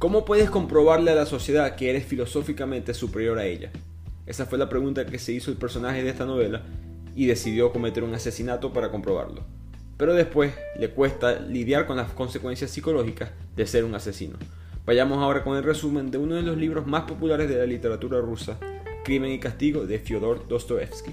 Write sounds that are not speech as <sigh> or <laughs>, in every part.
¿Cómo puedes comprobarle a la sociedad que eres filosóficamente superior a ella? Esa fue la pregunta que se hizo el personaje de esta novela y decidió cometer un asesinato para comprobarlo. Pero después le cuesta lidiar con las consecuencias psicológicas de ser un asesino. Vayamos ahora con el resumen de uno de los libros más populares de la literatura rusa, Crimen y Castigo de Fyodor Dostoevsky.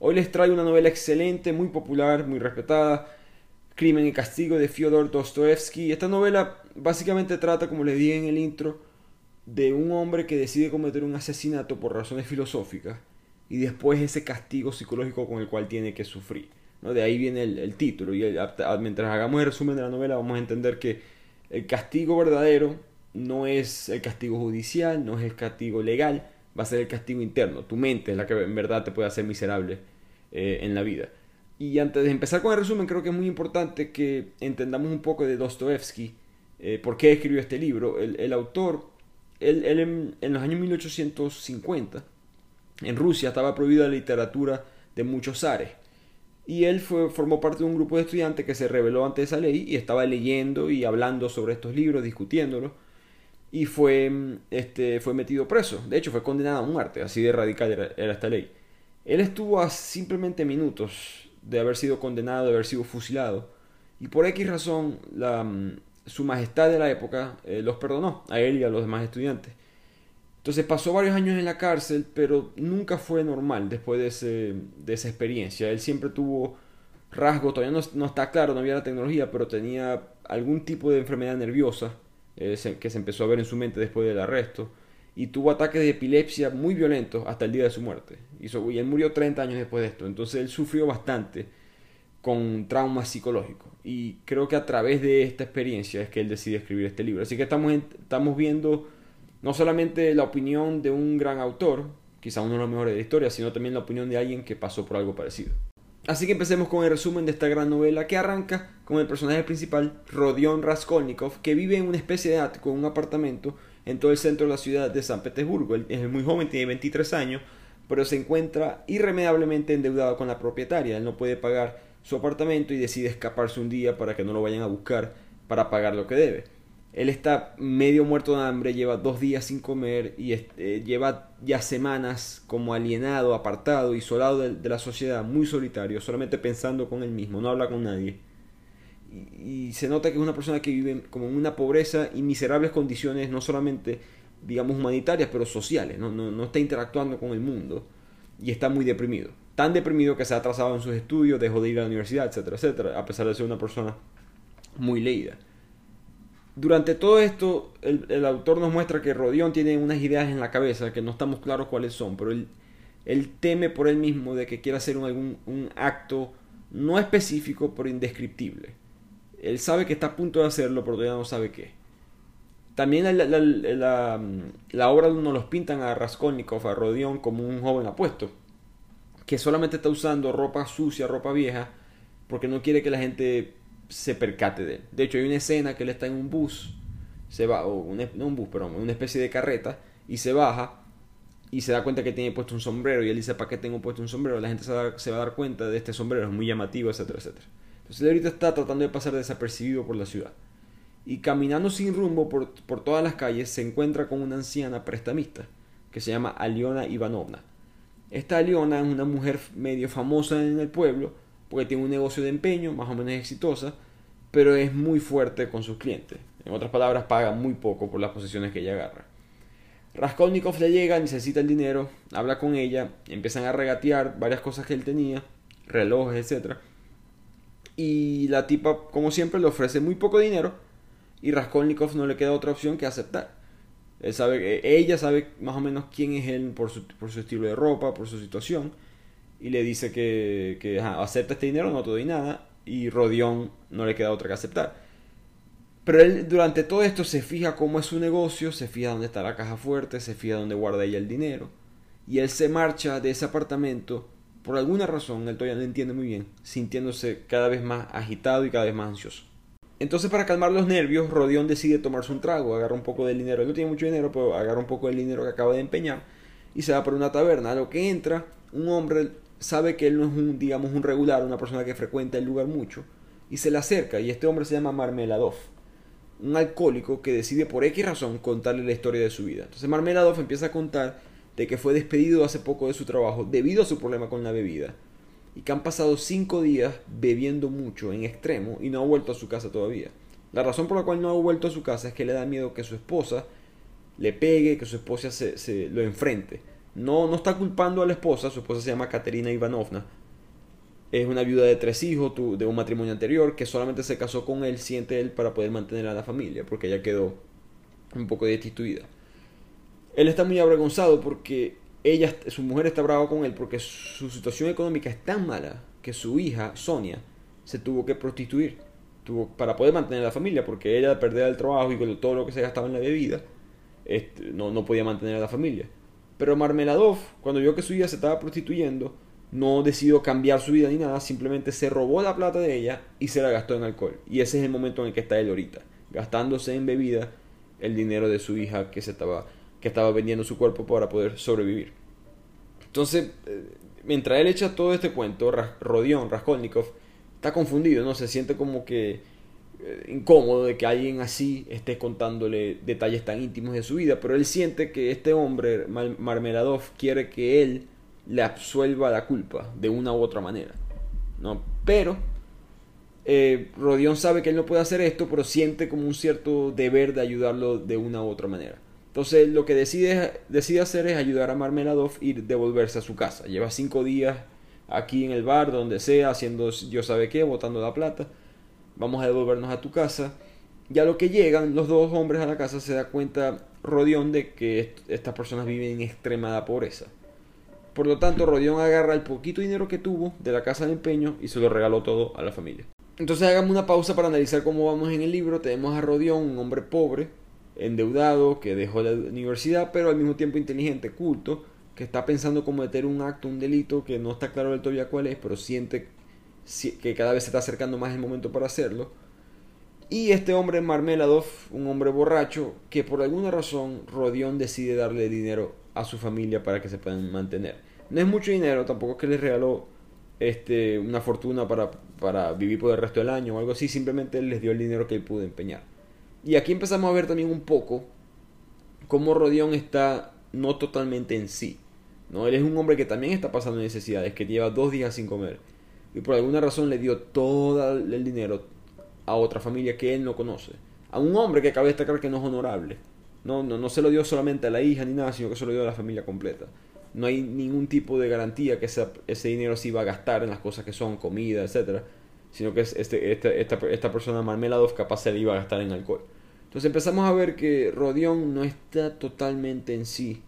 Hoy les traigo una novela excelente, muy popular, muy respetada, Crimen y Castigo de Fyodor Dostoevsky. Esta novela básicamente trata, como les dije en el intro, de un hombre que decide cometer un asesinato por razones filosóficas y después ese castigo psicológico con el cual tiene que sufrir. ¿no? De ahí viene el, título y mientras hagamos el resumen de la novela vamos a entender que el castigo verdadero no es el castigo judicial, no es el castigo legal, va a ser el castigo interno. Tu mente es la que en verdad te puede hacer miserable eh, en la vida. Y antes de empezar con el resumen, creo que es muy importante que entendamos un poco de Dostoevsky, eh, por qué escribió este libro. El, autor, él, en, los años 1850, en Rusia estaba prohibida la literatura de muchos zares. Y él fue, formó parte de un grupo de estudiantes que se rebeló ante esa ley y estaba leyendo y hablando sobre estos libros, discutiéndolos y fue, este, fue metido preso. De hecho, fue condenado a muerte, así de radical era, esta ley. Él estuvo a simplemente minutos de haber sido condenado, de haber sido fusilado, y por X razón la, mm, su majestad de la época eh, los perdonó, a él y a los demás estudiantes. Entonces pasó varios años en la cárcel, pero nunca fue normal después de, ese, de esa experiencia. Él siempre tuvo rasgos, todavía no, no está claro, no había la tecnología, pero tenía algún tipo de enfermedad nerviosa eh, que se empezó a ver en su mente después del arresto, y tuvo ataques de epilepsia muy violentos hasta el día de su muerte. Y, y él murió 30 años después de esto, entonces él sufrió bastante con traumas psicológicos. Y creo que a través de esta experiencia es que él decide escribir este libro. Así que estamos, estamos viendo no solamente la opinión de un gran autor, quizá uno de los mejores de la historia, sino también la opinión de alguien que pasó por algo parecido. Así que empecemos con el resumen de esta gran novela que arranca con el personaje principal, Rodion Raskolnikov, que vive en una especie de ático, en un apartamento en todo el centro de la ciudad de San Petersburgo. Él es muy joven, tiene 23 años, pero se encuentra irremediablemente endeudado con la propietaria. Él no puede pagar su apartamento y decide escaparse un día para que no lo vayan a buscar para pagar lo que debe. Él está medio muerto de hambre, lleva dos días sin comer y este, lleva ya semanas como alienado, apartado, isolado de, de, la sociedad, muy solitario, solamente pensando con él mismo, no habla con nadie. Y, se nota que es una persona que vive como en una pobreza y miserables condiciones, no solamente, digamos, humanitarias, pero sociales, no, no, no está interactuando con el mundo y está muy deprimido. Tan deprimido que se ha atrasado en sus estudios, dejó de ir a la universidad, etcétera, etcétera, a pesar de ser una persona muy leída. Durante todo esto, el, autor nos muestra que Rodión tiene unas ideas en la cabeza que no estamos claros cuáles son, pero él, teme por él mismo de que quiera hacer un, algún, acto no específico, pero indescriptible. Él sabe que está a punto de hacerlo, pero todavía no sabe qué. También la obra nos los pintan a Raskolnikov, a Rodión, como un joven apuesto, que solamente está usando ropa sucia, ropa vieja, porque no quiere que la gente se percate de él. De hecho, hay una escena que él está en un bus, se va, o un, no un bus, pero una especie de carreta, y se baja y se da cuenta que tiene puesto un sombrero y él dice, ¿para qué tengo puesto un sombrero? La gente se va, a dar cuenta de este sombrero, es muy llamativo, etcétera, etcétera. Entonces él ahorita está tratando de pasar desapercibido por la ciudad. Y caminando sin rumbo por, por todas las calles se encuentra con una anciana prestamista que se llama Aliona Ivanovna. Esta Aliona es una mujer medio famosa en el pueblo, porque tiene un negocio de empeño, más o menos exitosa, pero es muy fuerte con sus clientes. En otras palabras, paga muy poco por las posiciones que ella agarra. Raskolnikov le llega, necesita el dinero, habla con ella, empiezan a regatear varias cosas que él tenía, relojes, etc. Y la tipa, como siempre, le ofrece muy poco dinero y Raskolnikov no le queda otra opción que aceptar. Él sabe, ella sabe más o menos quién es él por su, por su estilo de ropa, por su situación y le dice que, que acepta este dinero, no te doy nada, y Rodión no le queda otra que aceptar. Pero él durante todo esto se fija cómo es su negocio, se fija dónde está la caja fuerte, se fija dónde guarda ella el dinero. Y él se marcha de ese apartamento por alguna razón, él todavía no entiende muy bien, sintiéndose cada vez más agitado y cada vez más ansioso. Entonces, para calmar los nervios, Rodión decide tomarse un trago, agarra un poco del dinero. Él no tiene mucho dinero, pero agarra un poco del dinero que acaba de empeñar y se va por una taberna. A lo que entra, un hombre sabe que él no es un, digamos, un regular, una persona que frecuenta el lugar mucho, y se le acerca. Y este hombre se llama Marmeladov, un alcohólico que decide por X razón contarle la historia de su vida. Entonces, Marmeladov empieza a contar de que fue despedido hace poco de su trabajo debido a su problema con la bebida y que han pasado cinco días bebiendo mucho en extremo y no ha vuelto a su casa todavía. La razón por la cual no ha vuelto a su casa es que le da miedo que su esposa le pegue, que su esposa se, lo enfrente. No, no está culpando a la esposa, su esposa se llama Katerina Ivanovna. Es una viuda de tres hijos de un matrimonio anterior que solamente se casó con él, siente él, para poder mantener a la familia, porque ella quedó un poco destituida. Él está muy avergonzado porque ella, su mujer está brava con él porque su situación económica es tan mala que su hija, Sonia, se tuvo que prostituir tuvo, para poder mantener la familia porque ella perder el trabajo y con todo lo que se gastaba en la bebida este, no, no podía mantener a la familia. Pero Marmeladov, cuando vio que su hija se estaba prostituyendo, no decidió cambiar su vida ni nada, simplemente se robó la plata de ella y se la gastó en alcohol. Y ese es el momento en el que está él ahorita, gastándose en bebida el dinero de su hija que se estaba que estaba vendiendo su cuerpo para poder sobrevivir. Entonces, eh, mientras él echa todo este cuento, Rodion, Raskolnikov, está confundido, ¿no? Se siente como que incómodo de que alguien así esté contándole detalles tan íntimos de su vida, pero él siente que este hombre, Marmeladov, quiere que él le absuelva la culpa de una u otra manera, ¿no? Pero eh, Rodion sabe que él no puede hacer esto, pero siente como un cierto deber de ayudarlo de una u otra manera. Entonces lo que decide, decide hacer es ayudar a Marmeladov y devolverse a su casa. Lleva cinco días aquí en el bar, donde sea, haciendo yo sabe qué, botando la plata. Vamos a devolvernos a tu casa. Ya lo que llegan los dos hombres a la casa se da cuenta Rodión de que estas personas viven en extremada pobreza. Por lo tanto, Rodión agarra el poquito dinero que tuvo de la casa de empeño y se lo regaló todo a la familia. Entonces hagamos una pausa para analizar cómo vamos en el libro. Tenemos a Rodión, un hombre pobre, endeudado, que dejó la universidad, pero al mismo tiempo inteligente, culto, que está pensando cometer un acto, un delito, que no está claro del todavía cuál es, pero siente que cada vez se está acercando más el momento para hacerlo. Y este hombre Marmeladov, un hombre borracho, que por alguna razón Rodión decide darle dinero a su familia para que se puedan mantener. No es mucho dinero, tampoco es que le regaló este, una fortuna para, para vivir por el resto del año o algo así, simplemente les dio el dinero que él pudo empeñar. Y aquí empezamos a ver también un poco cómo Rodión está no totalmente en sí. ¿no? Él es un hombre que también está pasando necesidades, que lleva dos días sin comer. Y por alguna razón le dio todo el dinero a otra familia que él no conoce. A un hombre que cabe destacar que no es honorable. No, no, no se lo dio solamente a la hija ni nada, sino que se lo dio a la familia completa. No hay ningún tipo de garantía que ese dinero se iba a gastar en las cosas que son comida, etcétera sino que este, este, esta, esta persona Marmeladov capaz se le iba a gastar en alcohol. Entonces empezamos a ver que Rodión no está totalmente en sí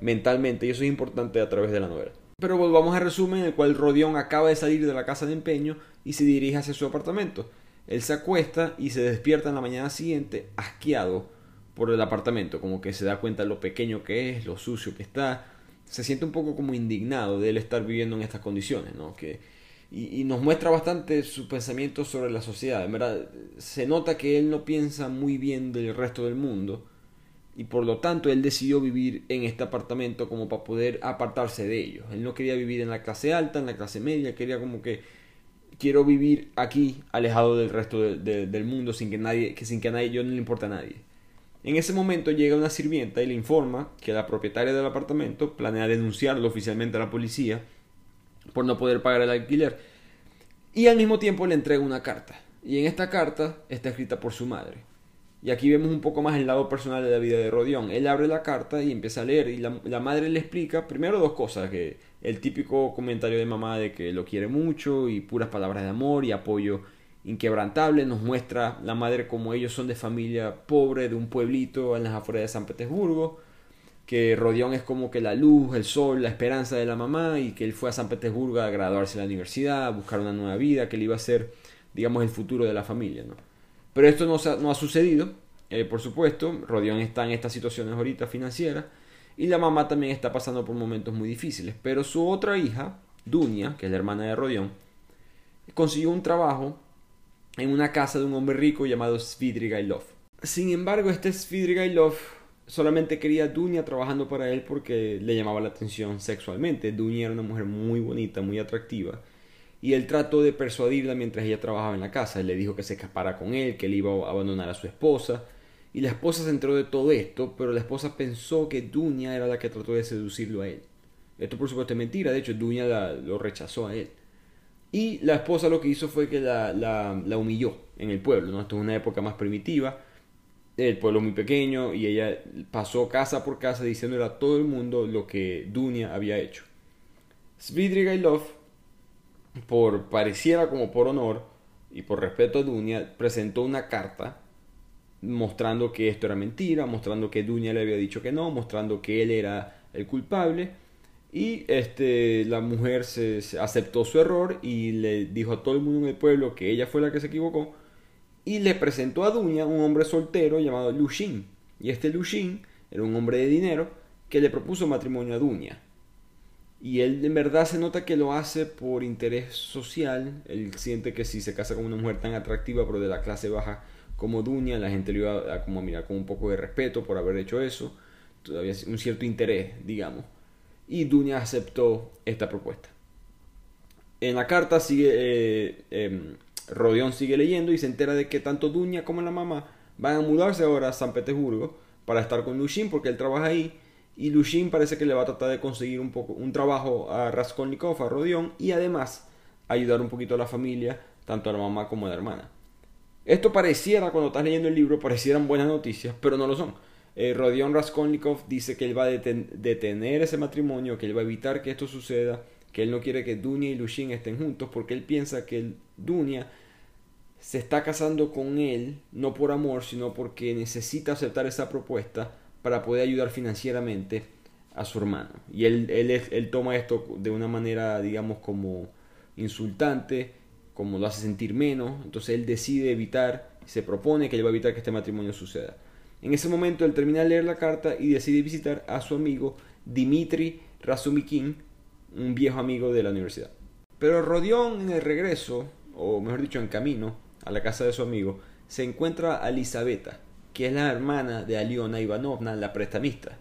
mentalmente y eso es importante a través de la novela. Pero volvamos al resumen en el cual Rodión acaba de salir de la casa de empeño y se dirige hacia su apartamento. Él se acuesta y se despierta en la mañana siguiente asqueado por el apartamento, como que se da cuenta de lo pequeño que es, lo sucio que está. Se siente un poco como indignado de él estar viviendo en estas condiciones, ¿no? Que y, nos muestra bastante su pensamiento sobre la sociedad. En verdad, se nota que él no piensa muy bien del resto del mundo y por lo tanto él decidió vivir en este apartamento como para poder apartarse de ellos. Él no quería vivir en la clase alta, en la clase media, quería como que quiero vivir aquí alejado del resto del mundo sin que nadie, que sin que a nadie yo no le importa a nadie. En ese momento llega una sirvienta y le informa que la propietaria del apartamento planea denunciarlo oficialmente a la policía por no poder pagar el alquiler. Y al mismo tiempo le entrega una carta. Y en esta carta está escrita por su madre. Y aquí vemos un poco más el lado personal de la vida de Rodión. Él abre la carta y empieza a leer y la, madre le explica primero dos cosas, que el típico comentario de mamá de que lo quiere mucho y puras palabras de amor y apoyo inquebrantable, nos muestra la madre como ellos son de familia pobre de un pueblito en las afueras de San Petersburgo, que Rodión es como que la luz, el sol, la esperanza de la mamá y que él fue a San Petersburgo a graduarse en la universidad, a buscar una nueva vida, que él iba a ser digamos, el futuro de la familia, ¿no? Pero esto no, ha sucedido, eh, por supuesto, Rodión está en estas situaciones ahorita financieras y la mamá también está pasando por momentos muy difíciles, pero su otra hija, Dunia, que es la hermana de Rodión, consiguió un trabajo en una casa de un hombre rico llamado Svidrigailov. Sin embargo, este Svidrigailov solamente quería a Dunia trabajando para él porque le llamaba la atención sexualmente. Dunia era una mujer muy bonita, muy atractiva. Y él trató de persuadirla mientras ella trabajaba en la casa. Él le dijo que se escapara con él, que él iba a abandonar a su esposa. Y la esposa se enteró de todo esto, pero la esposa pensó que Dunia era la que trató de seducirlo a él. Esto por supuesto es mentira, de hecho Dunia lo rechazó a él. Y la esposa lo que hizo fue que la, humilló en el pueblo, ¿no? Esto es una época más primitiva, el pueblo muy pequeño, y ella pasó casa por casa diciéndole a todo el mundo lo que Dunia había hecho. Svidrigailov, por pareciera como por honor y por respeto a Dunia, presentó una carta mostrando que esto era mentira, mostrando que Dunia le había dicho que no, mostrando que él era el culpable y este, la mujer se, aceptó su error y le dijo a todo el mundo en el pueblo que ella fue la que se equivocó. Y le presentó a Duña un hombre soltero llamado Lushin. Y este Lushin era un hombre de dinero que le propuso matrimonio a Duña. Y él en verdad se nota que lo hace por interés social. Él siente que si se casa con una mujer tan atractiva pero de la clase baja como Duña, la gente le iba a, como mirar con un poco de respeto por haber hecho eso. Todavía un cierto interés, digamos y Dunia aceptó esta propuesta. En la carta sigue, eh, em, Rodión sigue leyendo y se entera de que tanto Dunia como la mamá van a mudarse ahora a San Petersburgo para estar con Lushin porque él trabaja ahí y Lushin parece que le va a tratar de conseguir un poco un trabajo a Raskolnikov, a Rodión y además ayudar un poquito a la familia, tanto a la mamá como a la hermana. Esto pareciera, cuando estás leyendo el libro, parecieran buenas noticias, pero no lo son. Eh, Rodion Raskolnikov dice que él va a detener ese matrimonio, que él va a evitar que esto suceda, que él no quiere que Dunia y Lushin estén juntos porque él piensa que Dunia se está casando con él no por amor, sino porque necesita aceptar esa propuesta para poder ayudar financieramente a su hermano. Y él, él, toma esto de una manera, digamos, como insultante, como lo hace sentir menos. Entonces él decide evitar, se propone que él va a evitar que este matrimonio suceda. En ese momento él termina de leer la carta y decide visitar a su amigo Dimitri Razumikin, un viejo amigo de la universidad. Pero Rodión en el regreso, o mejor dicho en camino, a la casa de su amigo, se encuentra a Elisabetta, que es la hermana de Aliona Ivanovna, la prestamista.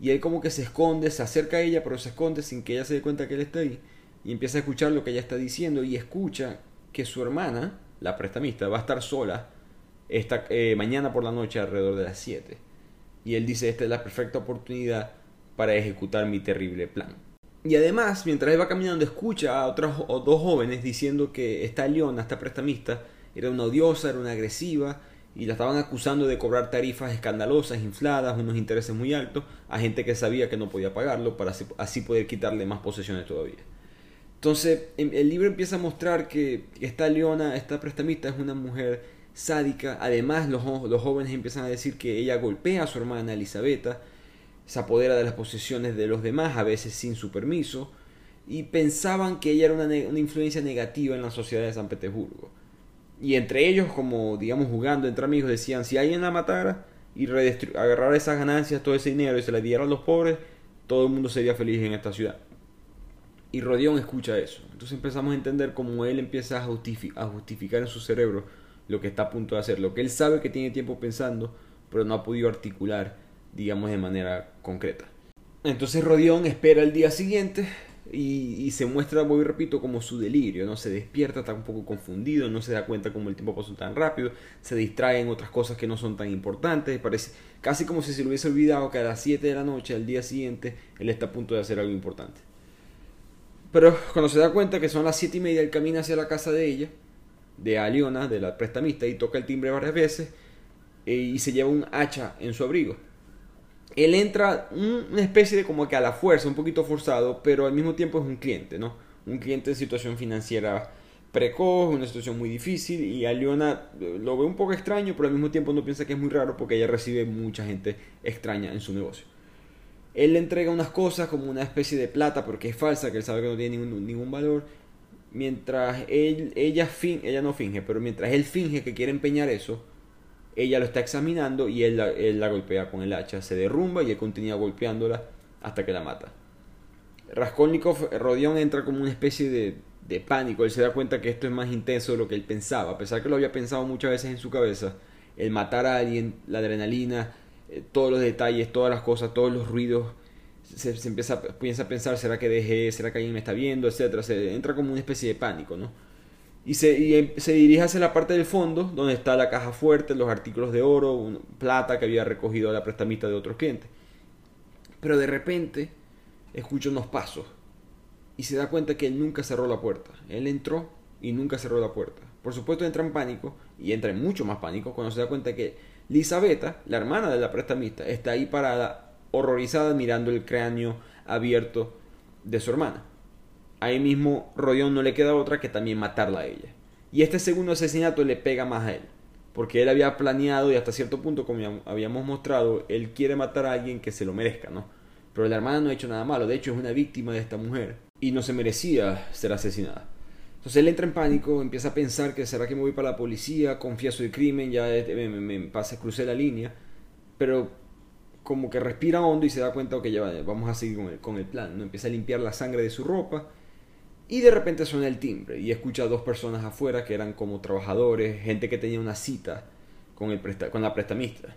Y él como que se esconde, se acerca a ella, pero se esconde sin que ella se dé cuenta que él está ahí. Y empieza a escuchar lo que ella está diciendo y escucha que su hermana, la prestamista, va a estar sola esta, eh, mañana por la noche alrededor de las 7. Y él dice, esta es la perfecta oportunidad para ejecutar mi terrible plan. Y además, mientras él va caminando, escucha a otros dos jóvenes diciendo que esta leona, esta prestamista, era una odiosa, era una agresiva, y la estaban acusando de cobrar tarifas escandalosas, infladas, unos intereses muy altos, a gente que sabía que no podía pagarlo, para así poder quitarle más posesiones todavía. Entonces, el libro empieza a mostrar que esta leona, esta prestamista, es una mujer sádica. Además, los, jóvenes empiezan a decir que ella golpea a su hermana Elisabetta, se apodera de las posesiones de los demás, a veces sin su permiso, y pensaban que ella era una, una influencia negativa en la sociedad de San Petersburgo. Y entre ellos, como digamos jugando entre amigos, decían, si alguien la matara y agarrara esas ganancias, todo ese dinero y se la diera a los pobres, todo el mundo sería feliz en esta ciudad. Y Rodión escucha eso. Entonces empezamos a entender cómo él empieza a, a justificar en su cerebro lo que está a punto de hacer, lo que él sabe que tiene tiempo pensando, pero no ha podido articular, digamos, de manera concreta. Entonces Rodión espera el día siguiente y, se muestra, voy repito, como su delirio, ¿no? Se despierta, está un poco confundido, no se da cuenta como el tiempo pasó tan rápido, se distrae en otras cosas que no son tan importantes, parece casi como si se le hubiese olvidado que a las 7 de la noche, al día siguiente, él está a punto de hacer algo importante. Pero cuando se da cuenta que son las 7 y media, él camina hacia la casa de ella, de Aliona, de la prestamista, y toca el timbre varias veces eh, y se lleva un hacha en su abrigo. Él entra una especie de como que a la fuerza, un poquito forzado, pero al mismo tiempo es un cliente, ¿no? Un cliente en situación financiera precoz, una situación muy difícil y Aliona eh, lo ve un poco extraño, pero al mismo tiempo no piensa que es muy raro porque ella recibe mucha gente extraña en su negocio. Él le entrega unas cosas como una especie de plata porque es falsa, que él sabe que no tiene ningún, valor mientras él, ella, ella no finge, pero mientras él finge que quiere empeñar eso, ella lo está examinando y él la, él la golpea con el hacha, se derrumba y él continúa golpeándola hasta que la mata. Raskolnikov, Rodion entra como una especie de, de pánico, él se da cuenta que esto es más intenso de lo que él pensaba, a pesar que lo había pensado muchas veces en su cabeza, el matar a alguien, la adrenalina, eh, todos los detalles, todas las cosas, todos los ruidos, se, se empieza, piensa a pensar, ¿será que dejé? ¿Será que alguien me está viendo? Etcétera, se entra como una especie de pánico, ¿no? Y se, y em, se dirige hacia la parte del fondo, donde está la caja fuerte, los artículos de oro, plata que había recogido la prestamista de otros clientes. Pero de repente escucha unos pasos y se da cuenta que él nunca cerró la puerta. Él entró y nunca cerró la puerta. Por supuesto entra en pánico y entra en mucho más pánico cuando se da cuenta que Lisabetta, la hermana de la prestamista, está ahí parada, horrorizada, mirando el cráneo abierto de su hermana. Ahí mismo Rodion no le queda otra que también matarla a ella. Y este segundo asesinato le pega más a él, porque él había planeado y hasta cierto punto, como habíamos mostrado, él quiere matar a alguien que se lo merezca, ¿no? Pero la hermana no ha hecho nada malo, de hecho es una víctima de esta mujer y no se merecía ser asesinada. Entonces él entra en pánico, empieza a pensar que será que me voy para la policía, confieso el crimen, ya me, me, me pase, crucé la línea, pero como que respira hondo y se da cuenta que ya vamos a seguir con el, con el plan, ¿no? Empieza a limpiar la sangre de su ropa y de repente suena el timbre y escucha a dos personas afuera que eran como trabajadores, gente que tenía una cita con, el con la prestamista.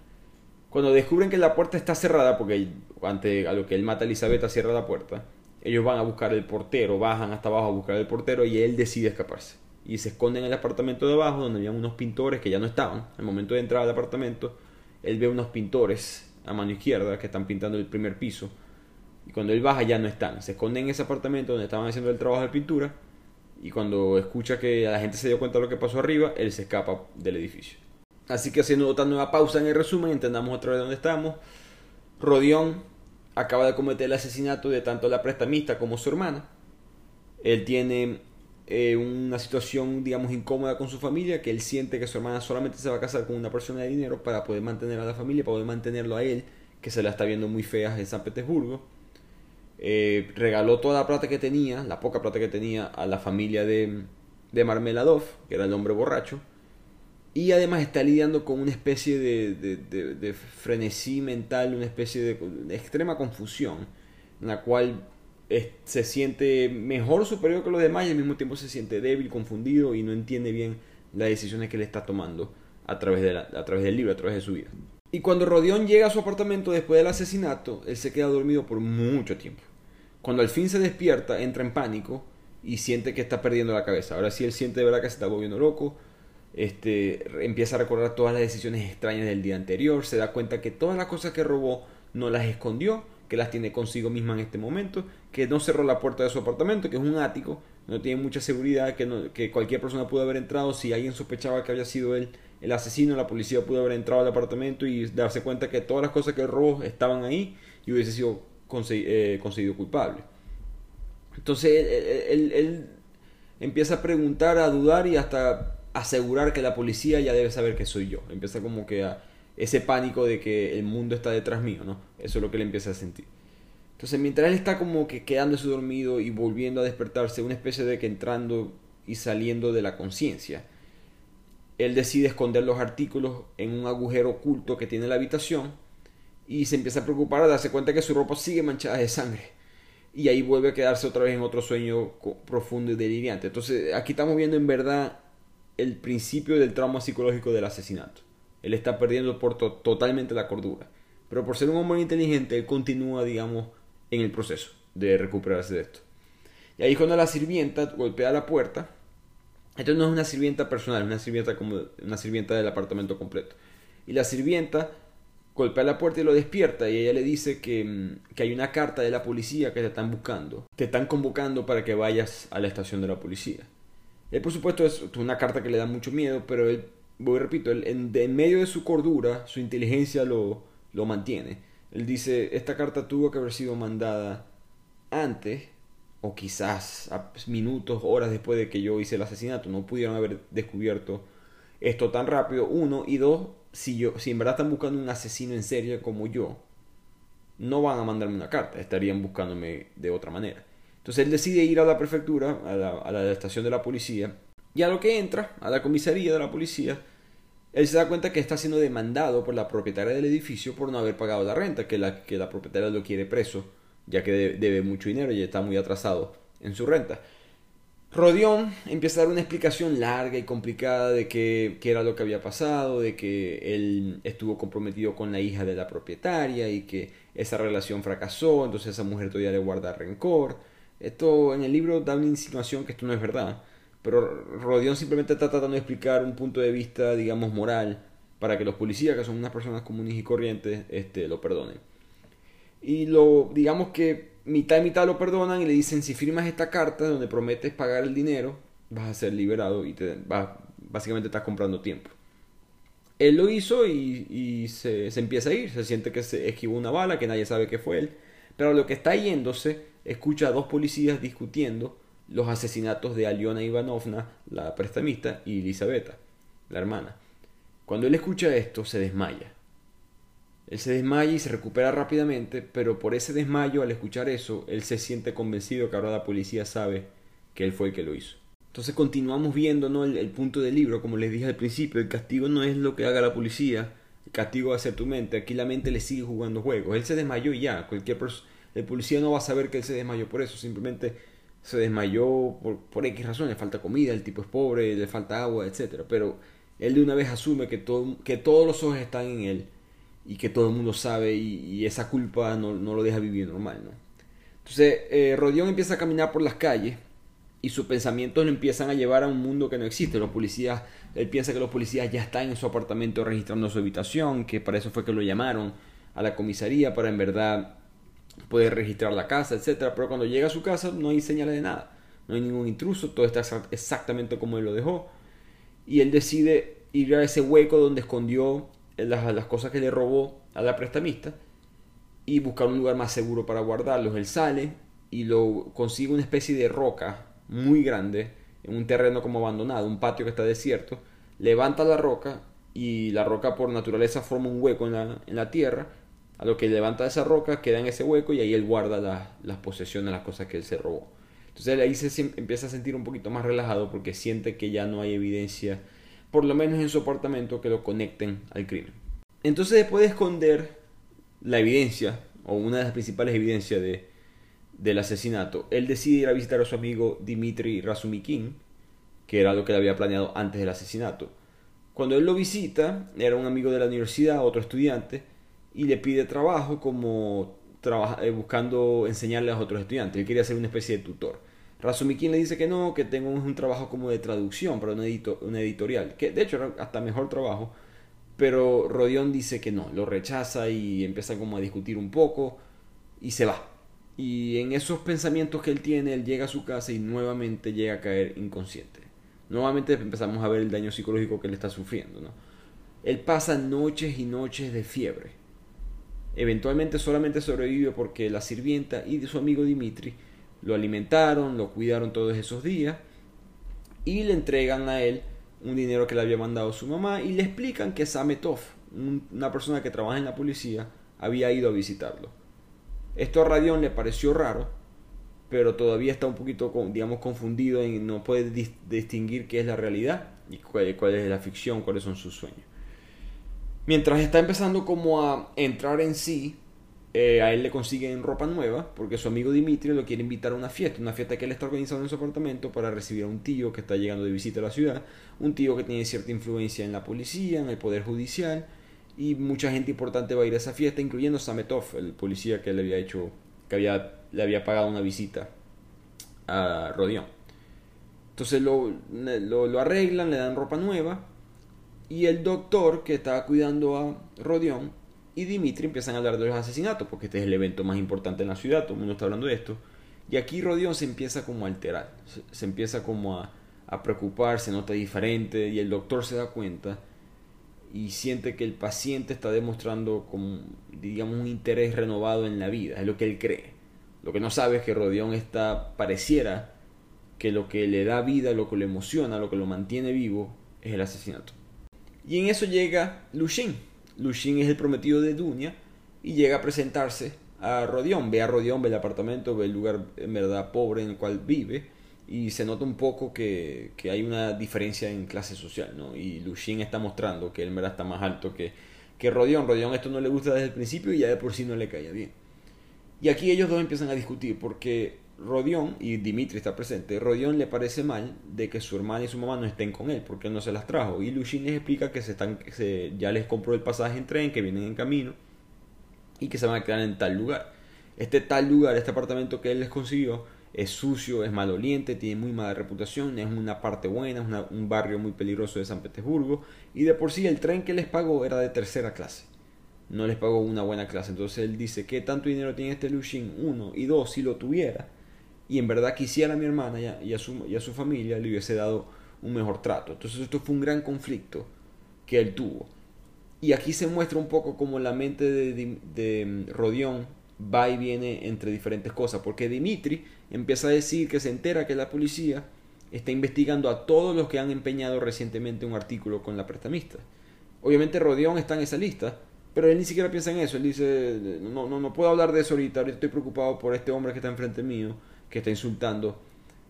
Cuando descubren que la puerta está cerrada, porque ante a lo que él mata a Elizabeth cierra la puerta, ellos van a buscar el portero, bajan hasta abajo a buscar el portero y él decide escaparse. Y se esconden en el apartamento de abajo donde había unos pintores que ya no estaban. Al momento de entrar al apartamento, él ve unos pintores a mano izquierda que están pintando el primer piso. Y cuando él baja ya no están. Se esconden en ese apartamento donde estaban haciendo el trabajo de pintura. Y cuando escucha que la gente se dio cuenta de lo que pasó arriba, él se escapa del edificio. Así que haciendo otra nueva pausa en el resumen, entendamos otra vez dónde estamos. Rodión acaba de cometer el asesinato de tanto la prestamista como su hermana. Él tiene eh, una situación, digamos, incómoda con su familia, que él siente que su hermana solamente se va a casar con una persona de dinero para poder mantener a la familia, para poder mantenerlo a él, que se la está viendo muy fea en San Petersburgo. Eh, regaló toda la plata que tenía, la poca plata que tenía, a la familia de, de Marmeladov, que era el hombre borracho y además está lidiando con una especie de, frenesí mental, una especie de, extrema confusión, en la cual se siente mejor, superior que los demás y al mismo tiempo se siente débil, confundido y no entiende bien las decisiones que le está tomando a través, de a través del libro, a través de su vida. Y cuando Rodión llega a su apartamento después del asesinato, él se queda dormido por mucho tiempo. Cuando al fin se despierta, entra en pánico y siente que está perdiendo la cabeza. Ahora sí él siente de verdad que se está volviendo loco, este, empieza a recordar todas las decisiones extrañas del día anterior, se da cuenta que todas las cosas que robó no las escondió, que las tiene consigo misma en este momento, que no cerró la puerta de su apartamento, que es un ático, no tiene mucha seguridad, que, que cualquier persona pudo haber entrado, si alguien sospechaba que había sido él el asesino, la policía pudo haber entrado al apartamento y darse cuenta que todas las cosas que robó estaban ahí y hubiese sido eh, conseguido culpable. Entonces él, él empieza a preguntar, a dudar y hasta asegurar que la policía ya debe saber que soy yo. Empieza como que a ese pánico de que el mundo está detrás mío, ¿no? Eso es lo que le empieza a sentir. Entonces, mientras él está como que quedándose dormido y volviendo a despertarse, una especie de que entrando y saliendo de la conciencia, él decide esconder los artículos en un agujero oculto que tiene la habitación y se empieza a preocupar a darse cuenta que su ropa sigue manchada de sangre. Y ahí vuelve a quedarse otra vez en otro sueño profundo y delirante. Entonces, aquí estamos viendo en verdad el principio del trauma psicológico del asesinato. Él está perdiendo por totalmente la cordura. Pero por ser un hombre inteligente, él continúa, digamos, en el proceso de recuperarse de esto. Y ahí cuando la sirvienta golpea la puerta, esto no es una sirvienta personal, es una sirvienta como una sirvienta del apartamento completo. Y la sirvienta golpea la puerta y lo despierta y ella le dice que, mm, que hay una carta de la policía que te están buscando. Te están convocando para que vayas a la estación de la policía. Él, por supuesto, es una carta que le da mucho miedo, pero él, voy repito, él, en, medio de su cordura, su inteligencia lo, lo mantiene. Él dice, esta carta tuvo que haber sido mandada antes, o quizás a minutos, horas después de que yo hice el asesinato. No pudieron haber descubierto esto tan rápido. Uno, y dos, si, yo, si en verdad están buscando un asesino en serie como yo, no van a mandarme una carta, estarían buscándome de otra manera. Entonces él decide ir a la prefectura, a la, a la estación de la policía, y a lo que entra, a la comisaría de la policía, él se da cuenta que está siendo demandado por la propietaria del edificio por no haber pagado la renta, que la, que la propietaria lo quiere preso, ya que debe mucho dinero y está muy atrasado en su renta. Rodión empieza a dar una explicación larga y complicada de qué, era lo que había pasado, de que él estuvo comprometido con la hija de la propietaria y que esa relación fracasó, entonces esa mujer todavía le guarda rencor. Esto en el libro da una insinuación que esto no es verdad, pero Rodión simplemente está tratando de explicar un punto de vista, digamos, moral, para que los policías, que son unas personas comunes y corrientes, este, lo perdonen. Y lo, digamos que mitad y mitad lo perdonan y le dicen, si firmas esta carta donde prometes pagar el dinero, vas a ser liberado y te, básicamente estás comprando tiempo. Él lo hizo y, se, empieza a ir, se siente que se esquivó una bala, que nadie sabe que fue él, pero lo que está yéndose, escucha a dos policías discutiendo los asesinatos de Aliona Ivanovna, la prestamista, y Elisabetta, la hermana. Cuando él escucha esto, se desmaya. Él se desmaya y se recupera rápidamente, pero por ese desmayo, al escuchar eso, él se siente convencido que ahora la policía sabe que él fue el que lo hizo. Entonces continuamos viendo ¿no? el, punto del libro, como les dije al principio, el castigo no es lo que haga la policía, el castigo va a ser tu mente, aquí la mente le sigue jugando juegos, él se desmayó y ya, cualquier el policía no va a saber que él se desmayó por eso, simplemente se desmayó por, por X razones, le falta comida, el tipo es pobre, le falta agua, etc. Pero él de una vez asume que, todo, que todos los ojos están en él y que todo el mundo sabe y, esa culpa no, lo deja vivir normal, ¿no? Entonces, eh, Rodión empieza a caminar por las calles y sus pensamientos lo empiezan a llevar a un mundo que no existe. Los policías, él piensa que los policías ya están en su apartamento registrando su habitación, que para eso fue que lo llamaron a la comisaría para en verdad poder registrar la casa, etc. Pero cuando llega a su casa no hay señales de nada, no hay ningún intruso, todo está exactamente como él lo dejó. Y él decide ir a ese hueco donde escondió las, cosas que le robó a la prestamista y buscar un lugar más seguro para guardarlos. Él sale y lo consigue una especie de roca muy grande en un terreno como abandonado, un patio que está desierto. Levanta la roca y la roca por naturaleza forma un hueco en la, en la tierra. A lo que levanta esa roca, queda en ese hueco y ahí él guarda las posesiones, las cosas que él se robó. Entonces ahí se empieza a sentir un poquito más relajado porque siente que ya no hay evidencia por lo menos en su apartamento, que lo conecten al crimen. Entonces, después de esconder la evidencia, o una de las principales evidencias de, del asesinato, él decide ir a visitar a su amigo Dimitri Razumikin, que era lo que le había planeado antes del asesinato. Cuando él lo visita, era un amigo de la universidad, otro estudiante, y le pide trabajo como trabaja, eh, buscando enseñarle a otros estudiantes. Él quería ser una especie de tutor. Razumikin le dice que no, que tengo un trabajo como de traducción para una, editorial, que de hecho era hasta mejor trabajo, pero Rodión dice que no, lo rechaza y empieza como a discutir un poco y se va. Y en esos pensamientos que él tiene, él llega a su casa y nuevamente llega a caer inconsciente. Nuevamente empezamos a ver el daño psicológico que él está sufriendo. ¿no? Él pasa noches y noches de fiebre. Eventualmente solamente sobrevive porque la sirvienta y su amigo Dimitri lo alimentaron, lo cuidaron todos esos días y le entregan a él un dinero que le había mandado su mamá y le explican que Sametov, una persona que trabaja en la policía, había ido a visitarlo. Esto a Radión le pareció raro, pero todavía está un poquito, digamos, confundido y no puede distinguir qué es la realidad y cuál, es la ficción, cuáles son sus sueños. Mientras está empezando como a entrar en sí, eh, a él le consiguen ropa nueva porque su amigo Dimitri lo quiere invitar a una fiesta, una fiesta que él está organizando en su apartamento para recibir a un tío que está llegando de visita a la ciudad, un tío que tiene cierta influencia en la policía, en el poder judicial y mucha gente importante va a ir a esa fiesta, incluyendo Sametov, el policía que le había hecho, que había, le había pagado una visita a Rodión. Entonces lo, lo, lo arreglan, le dan ropa nueva y el doctor que estaba cuidando a Rodión y Dimitri empiezan a hablar de los asesinatos, porque este es el evento más importante en la ciudad, todo el mundo está hablando de esto. Y aquí Rodión se empieza como a alterar, se, empieza como a, a preocupar, se nota diferente y el doctor se da cuenta y siente que el paciente está demostrando como, digamos, un interés renovado en la vida, es lo que él cree. Lo que no sabe es que Rodión está, pareciera que lo que le da vida, lo que lo emociona, lo que lo mantiene vivo, es el asesinato. Y en eso llega Lushin, Lushin es el prometido de Dunia y llega a presentarse a Rodión, ve a Rodión, ve el apartamento, ve el lugar en verdad pobre en el cual vive y se nota un poco que, que hay una diferencia en clase social, ¿no? Y Lucien está mostrando que él en verdad está más alto que, que Rodión. Rodión esto no le gusta desde el principio y ya de por sí no le caía bien. Y aquí ellos dos empiezan a discutir porque Rodión, y Dimitri está presente, Rodión le parece mal de que su hermana y su mamá no estén con él porque él no se las trajo. Y Lucien les explica que se están, se, ya les compró el pasaje en tren, que vienen en camino y que se van a quedar en tal lugar. Este tal lugar, este apartamento que él les consiguió, es sucio, es maloliente, tiene muy mala reputación, es una parte buena, es un barrio muy peligroso de San Petersburgo y de por sí el tren que les pagó era de tercera clase. No les pagó una buena clase. Entonces él dice, ¿qué tanto dinero tiene este Lushin? Uno. Y dos, si lo tuviera y en verdad quisiera a mi hermana y a, su, y a su familia, le hubiese dado un mejor trato. Entonces esto fue un gran conflicto que él tuvo. Y aquí se muestra un poco como la mente de, de, de Rodión va y viene entre diferentes cosas, porque Dimitri empieza a decir que se entera que la policía está investigando a todos los que han empeñado recientemente un artículo con la prestamista. Obviamente Rodión está en esa lista, pero él ni siquiera piensa en eso. Él dice, no, no, no puedo hablar de eso ahorita, ahorita estoy preocupado por este hombre que está enfrente mío, que está insultando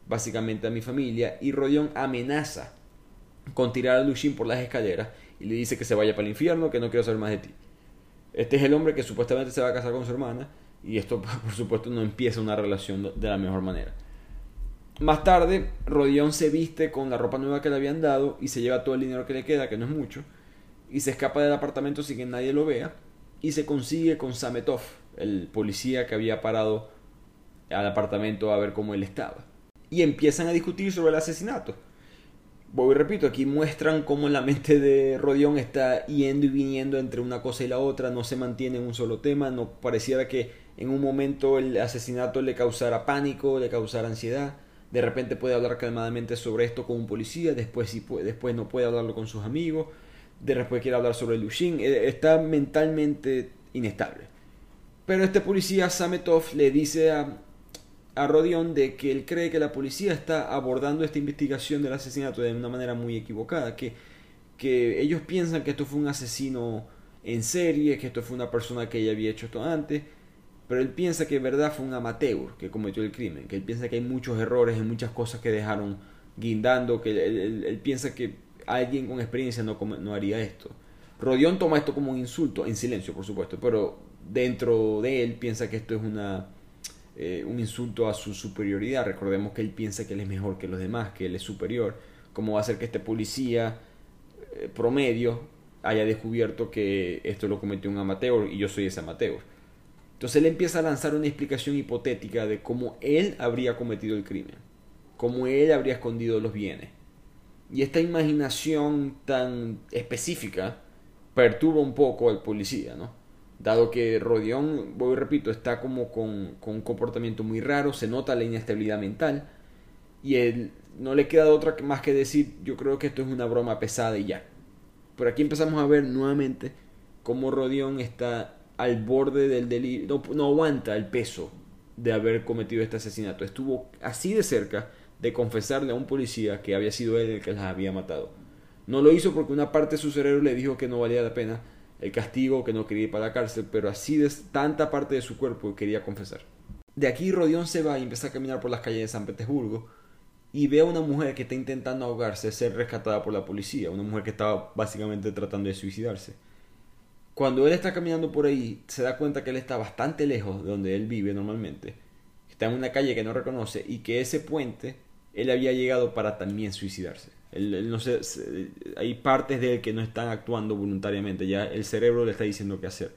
básicamente a mi familia, y Rodión amenaza con tirar a Lushin por las escaleras y le dice que se vaya para el infierno, que no quiero saber más de ti. Este es el hombre que supuestamente se va a casar con su hermana y esto <laughs> por supuesto no empieza una relación de la mejor manera. Más tarde, Rodión se viste con la ropa nueva que le habían dado y se lleva todo el dinero que le queda, que no es mucho, y se escapa del apartamento sin que nadie lo vea y se consigue con Sametov, el policía que había parado al apartamento a ver cómo él estaba. Y empiezan a discutir sobre el asesinato voy y repito, aquí muestran cómo la mente de Rodión está yendo y viniendo entre una cosa y la otra, no se mantiene en un solo tema, no pareciera que en un momento el asesinato le causara pánico, le causara ansiedad, de repente puede hablar calmadamente sobre esto con un policía, después, sí puede, después no puede hablarlo con sus amigos, después quiere hablar sobre Lushin, eh, está mentalmente inestable. Pero este policía Sametov le dice a, a Rodion de que él cree que la policía está abordando esta investigación del asesinato de una manera muy equivocada, que, que ellos piensan que esto fue un asesino en serie, que esto fue una persona que ya había hecho esto antes, pero él piensa que en verdad fue un amateur que cometió el crimen, que él piensa que hay muchos errores en muchas cosas que dejaron guindando, que él, piensa que alguien con experiencia no, no haría esto. Rodion toma esto como un insulto, en silencio por supuesto, pero dentro de él piensa que esto es una eh, un insulto a su superioridad. Recordemos que él piensa que él es mejor que los demás, que él es superior. ¿Cómo va a ser que este policía eh, promedio haya descubierto que esto lo cometió un amateur y yo soy ese amateur? Entonces él empieza a lanzar una explicación hipotética de cómo él habría cometido el crimen, cómo él habría escondido los bienes. Y esta imaginación tan específica perturba un poco al policía, ¿no? Dado que Rodión, voy repito, está como con, un comportamiento muy raro, se nota la inestabilidad mental y él no le queda otra más que decir, yo creo que esto es una broma pesada y ya. Pero aquí empezamos a ver nuevamente cómo Rodión está al borde del delirio, no, aguanta el peso de haber cometido este asesinato. Estuvo así de cerca de confesarle a un policía que había sido él el que las había matado. No lo hizo porque una parte de su cerebro le dijo que no valía la pena, el castigo, que no quería ir para la cárcel, pero así de tanta parte de su cuerpo quería confesar. De aquí Rodión se va y empieza a caminar por las calles de San Petersburgo y ve a una mujer que está intentando ahogarse, ser rescatada por la policía, una mujer que estaba básicamente tratando de suicidarse. Cuando él está caminando por ahí, se da cuenta que él está bastante lejos de donde él vive normalmente, está en una calle que no reconoce y que ese puente él había llegado para también suicidarse no sé, hay partes de él que no están actuando voluntariamente, ya el cerebro le está diciendo qué hacer.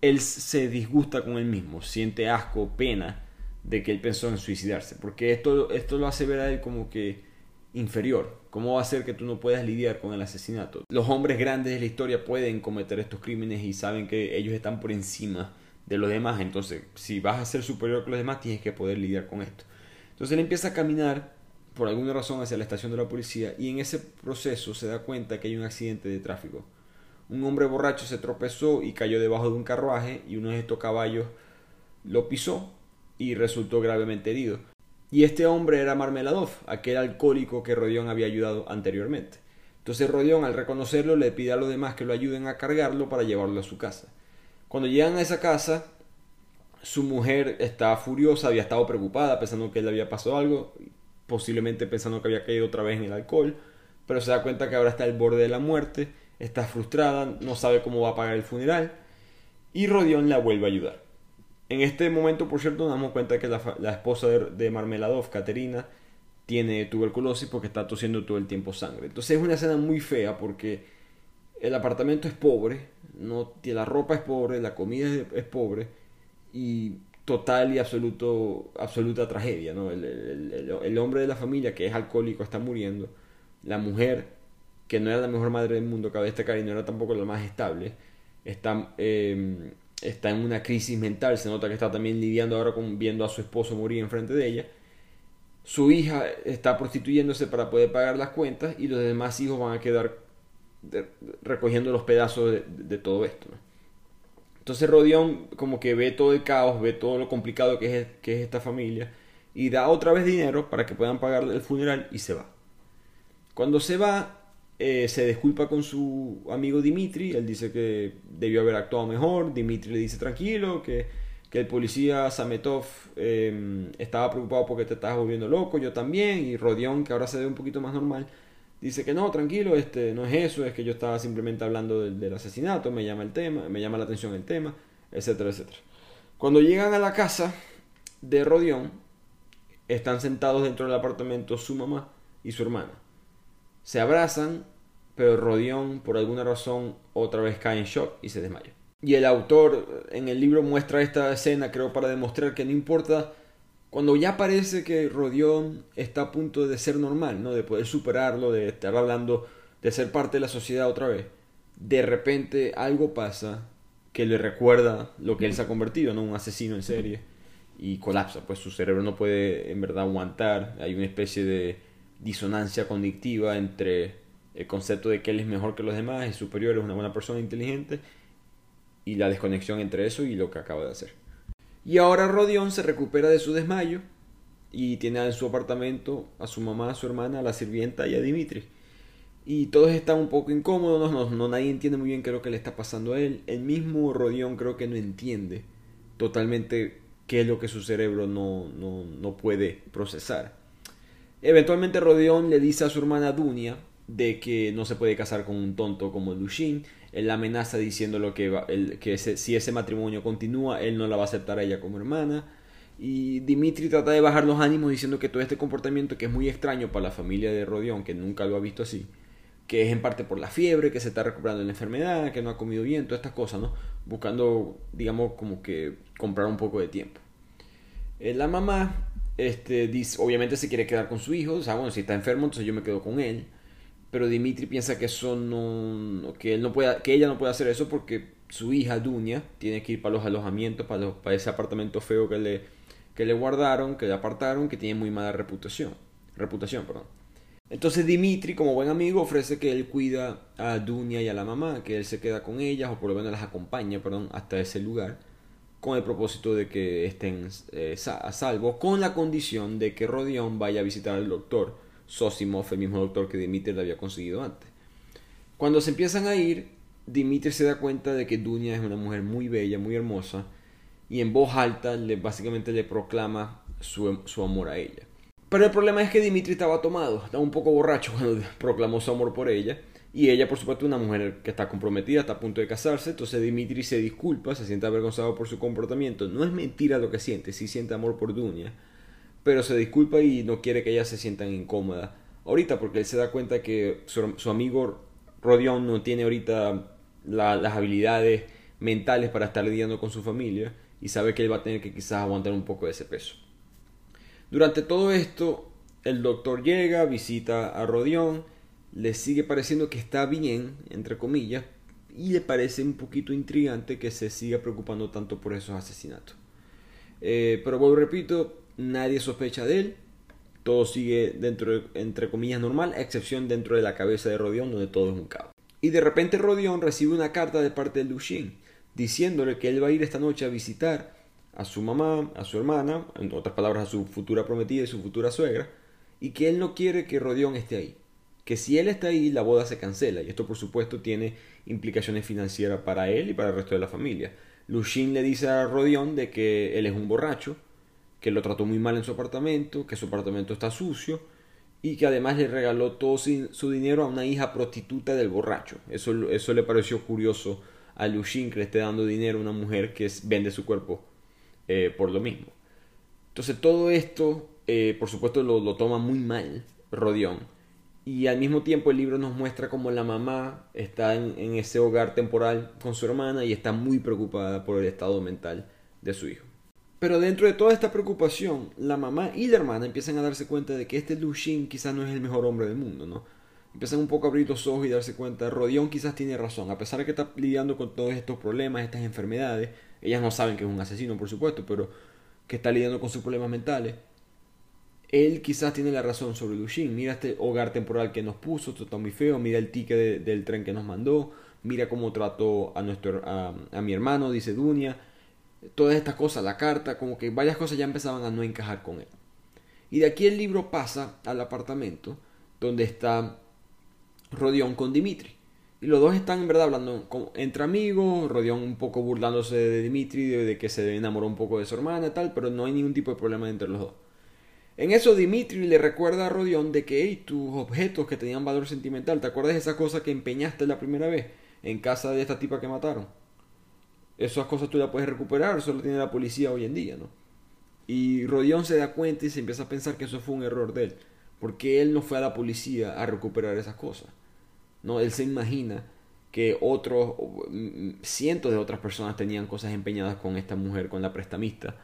Él se disgusta con él mismo, siente asco, pena de que él pensó en suicidarse, porque esto, esto lo hace ver a él como que inferior. ¿Cómo va a ser que tú no puedas lidiar con el asesinato? Los hombres grandes de la historia pueden cometer estos crímenes y saben que ellos están por encima de los demás, entonces si vas a ser superior que los demás tienes que poder lidiar con esto. Entonces él empieza a caminar por alguna razón hacia la estación de la policía y en ese proceso se da cuenta que hay un accidente de tráfico. Un hombre borracho se tropezó y cayó debajo de un carruaje y uno de estos caballos lo pisó y resultó gravemente herido. Y este hombre era Marmeladov, aquel alcohólico que Rodión había ayudado anteriormente. Entonces Rodión al reconocerlo le pide a los demás que lo ayuden a cargarlo para llevarlo a su casa. Cuando llegan a esa casa, Su mujer está furiosa, había estado preocupada pensando que le había pasado algo, posiblemente pensando que había caído otra vez en el alcohol, pero se da cuenta que ahora está al borde de la muerte, está frustrada, no sabe cómo va a pagar el funeral y Rodion la vuelve a ayudar. En este momento, por cierto, nos damos cuenta que la, esposa de, Marmeladov, Caterina, tiene tuberculosis porque está tosiendo todo el tiempo sangre. Entonces es una escena muy fea porque el apartamento es pobre, no, la ropa es pobre, la comida es pobre y total y absoluto, absoluta tragedia. ¿no? El, hombre de la familia que es alcohólico está muriendo. La mujer, que no era la mejor madre del mundo, cabe destacar, y no era tampoco la más estable, está, em, está en una crisis mental. Se nota que está también lidiando ahora con viendo a su esposo morir enfrente de ella. Su hija está prostituyéndose para poder pagar las cuentas y los demás hijos van a quedar recogiendo los pedazos de, de todo esto. ¿no? Entonces Rodion como que ve todo el caos, ve todo lo complicado que es, que es esta familia y da otra vez dinero para que puedan pagar el funeral y se va. Cuando se va, eh, se disculpa con su amigo Dimitri, él dice que debió haber actuado mejor, Dimitri le dice tranquilo, que, que el policía Sametov em, estaba preocupado porque te estabas volviendo loco, yo también, y Rodion, que ahora se ve un poquito más normal, dice que no, tranquilo, este, no es eso, es que yo estaba simplemente hablando del, asesinato, me llama el tema, me llama la atención el tema, etcétera, etcétera. Cuando llegan a la casa de Rodión, están sentados dentro del apartamento su mamá y su hermana. Se abrazan, pero Rodión, por alguna razón, otra vez cae en shock y se desmaya. Y el autor en el libro muestra esta escena, creo, para demostrar que no importa cuando ya parece que Rodión está a punto de ser normal, ¿no? De poder superarlo, de estar hablando, de ser parte de la sociedad otra vez, de repente algo pasa que le recuerda lo que él se ha convertido, ¿no? Un asesino en serie y colapsa, pues su cerebro no puede en verdad aguantar, hay una especie de disonancia cognitiva entre el concepto de que él es mejor que los demás, es superior, es una buena persona inteligente y la desconexión entre eso y lo que acaba de hacer. Y ahora Rodión se recupera de su desmayo y tiene en su apartamento a su mamá, a su hermana, a la sirvienta y a Dimitri. Y todos están un poco incómodos, no, nadie entiende muy bien qué es lo que le está pasando a él. El mismo Rodión creo que no entiende totalmente qué es lo que su cerebro no, no, no puede procesar. Eventualmente Rodión le dice a su hermana Dunia de que no se puede casar con un tonto como Lushin. Él amenaza diciendo que, que si ese matrimonio continúa, él no la va a aceptar a ella como hermana. Y Dimitri trata de bajar los ánimos diciendo que todo este comportamiento que es muy extraño para la familia de Rodión, que nunca lo ha visto así, que es en parte por la fiebre, que se está recuperando la enfermedad, que no ha comido bien, todas estas cosas, ¿no? Buscando, digamos, como que comprar un poco de tiempo. Eh, la mamá, este, obviamente se quiere quedar con su hijo, o sea, bueno, si está enfermo, entonces yo me quedo con él pero Dimitri piensa que eso no, que él no pueda, que ella no puede hacer eso porque su hija Dunia tiene que ir para los alojamientos, para, los, para ese apartamento feo que le, que le guardaron, que le apartaron, que tiene muy mala reputación, reputación, perdón. Entonces Dimitri, como buen amigo, ofrece que él cuida a Dunia y a la mamá, que él se queda con ellas o por lo menos las acompaña, perdón, hasta ese lugar, con el propósito de que estén eh, a salvo, con la condición de que Rodion vaya a visitar al doctor Sosimov, el mismo doctor que Dimitri le había conseguido antes. Cuando se empiezan a ir, Dimitri se da cuenta de que Dunia es una mujer muy bella, muy hermosa, y en voz alta le, básicamente le proclama su, su amor a ella. Pero el problema es que Dimitri estaba tomado, estaba un poco borracho cuando <laughs> proclamó su amor por ella. Y ella, por supuesto, una mujer que está comprometida, está a punto de casarse. Entonces Dimitri se disculpa, se siente avergonzado por su comportamiento. No es mentira lo que siente, sí siente amor por Dunia pero se disculpa y no quiere que ella se sienta incómoda ahorita porque él se da cuenta que su, amigo Rodion no tiene ahorita las habilidades mentales para estar lidiando con su familia y sabe que él va a tener que quizás aguantar un poco de ese peso. Durante todo esto, el doctor llega, visita a Rodion, le sigue pareciendo que está bien, entre comillas, y le parece un poquito intrigante que se siga preocupando tanto por esos asesinatos. Eh, pero vuelvo repito, nadie sospecha de él, todo sigue dentro, entre comillas, normal, a excepción dentro de la cabeza de Rodion, donde todo es un caos. Y de repente Rodion recibe una carta de parte de Lushin, diciéndole que él va a ir esta noche a visitar a su mamá, a su hermana, en otras palabras, a su futura prometida y su futura suegra, y que él no quiere que Rodion esté ahí. Que si él está ahí, la boda se cancela, y esto por supuesto tiene implicaciones financieras para él y para el resto de la familia. Lushin le dice a Rodion de que él es un borracho, que lo trató muy mal en su apartamento, que su apartamento está sucio y que además le regaló todo su dinero a una hija prostituta del borracho. Eso, eso le pareció curioso a Lushin que le esté dando dinero a una mujer que vende su cuerpo eh, por lo mismo. Entonces todo esto, eh, por supuesto, lo, toma muy mal Rodion. Y al mismo tiempo el libro nos muestra cómo la mamá está en ese hogar temporal con su hermana y está muy preocupada por el estado mental de su hijo. Pero dentro de toda esta preocupación, la mamá y la hermana empiezan a darse cuenta de que este Lushin quizás no es el mejor hombre del mundo, ¿no? Empiezan un poco a abrir los ojos y darse cuenta, Rodion quizás tiene razón, a pesar de que está lidiando con todos estos problemas, estas enfermedades, ellas no saben que es un asesino, por supuesto, pero que está lidiando con sus problemas mentales, él quizás tiene la razón sobre Lushin. Mira este hogar temporal que nos puso, esto está muy feo. Mira el ticket del tren que nos mandó. Mira cómo trató a, nuestro, a, a mi hermano, dice Dunia todas estas cosas, la carta, como que varias cosas ya empezaban a no encajar con él. Y de aquí el libro pasa al apartamento donde está Rodión con Dimitri. Y los dos están en verdad hablando entre amigos, Rodión un poco burlándose de Dimitri, de, que se enamoró un poco de su hermana y tal, pero no hay ningún tipo de problema entre los dos. En eso Dimitri le recuerda a Rodión de que hey, tus objetos que tenían valor sentimental, ¿te acuerdas de esa cosa que empeñaste la primera vez en casa de esta tipa que mataron? Esas cosas tú las puedes recuperar, solo tiene la policía hoy en día, ¿no? Y Rodión se da cuenta y se empieza a pensar que eso fue un error de él, porque él no fue a la policía a recuperar esas cosas. No, él se imagina que otros mm, cientos de otras personas tenían cosas empeñadas con esta mujer, con la prestamista,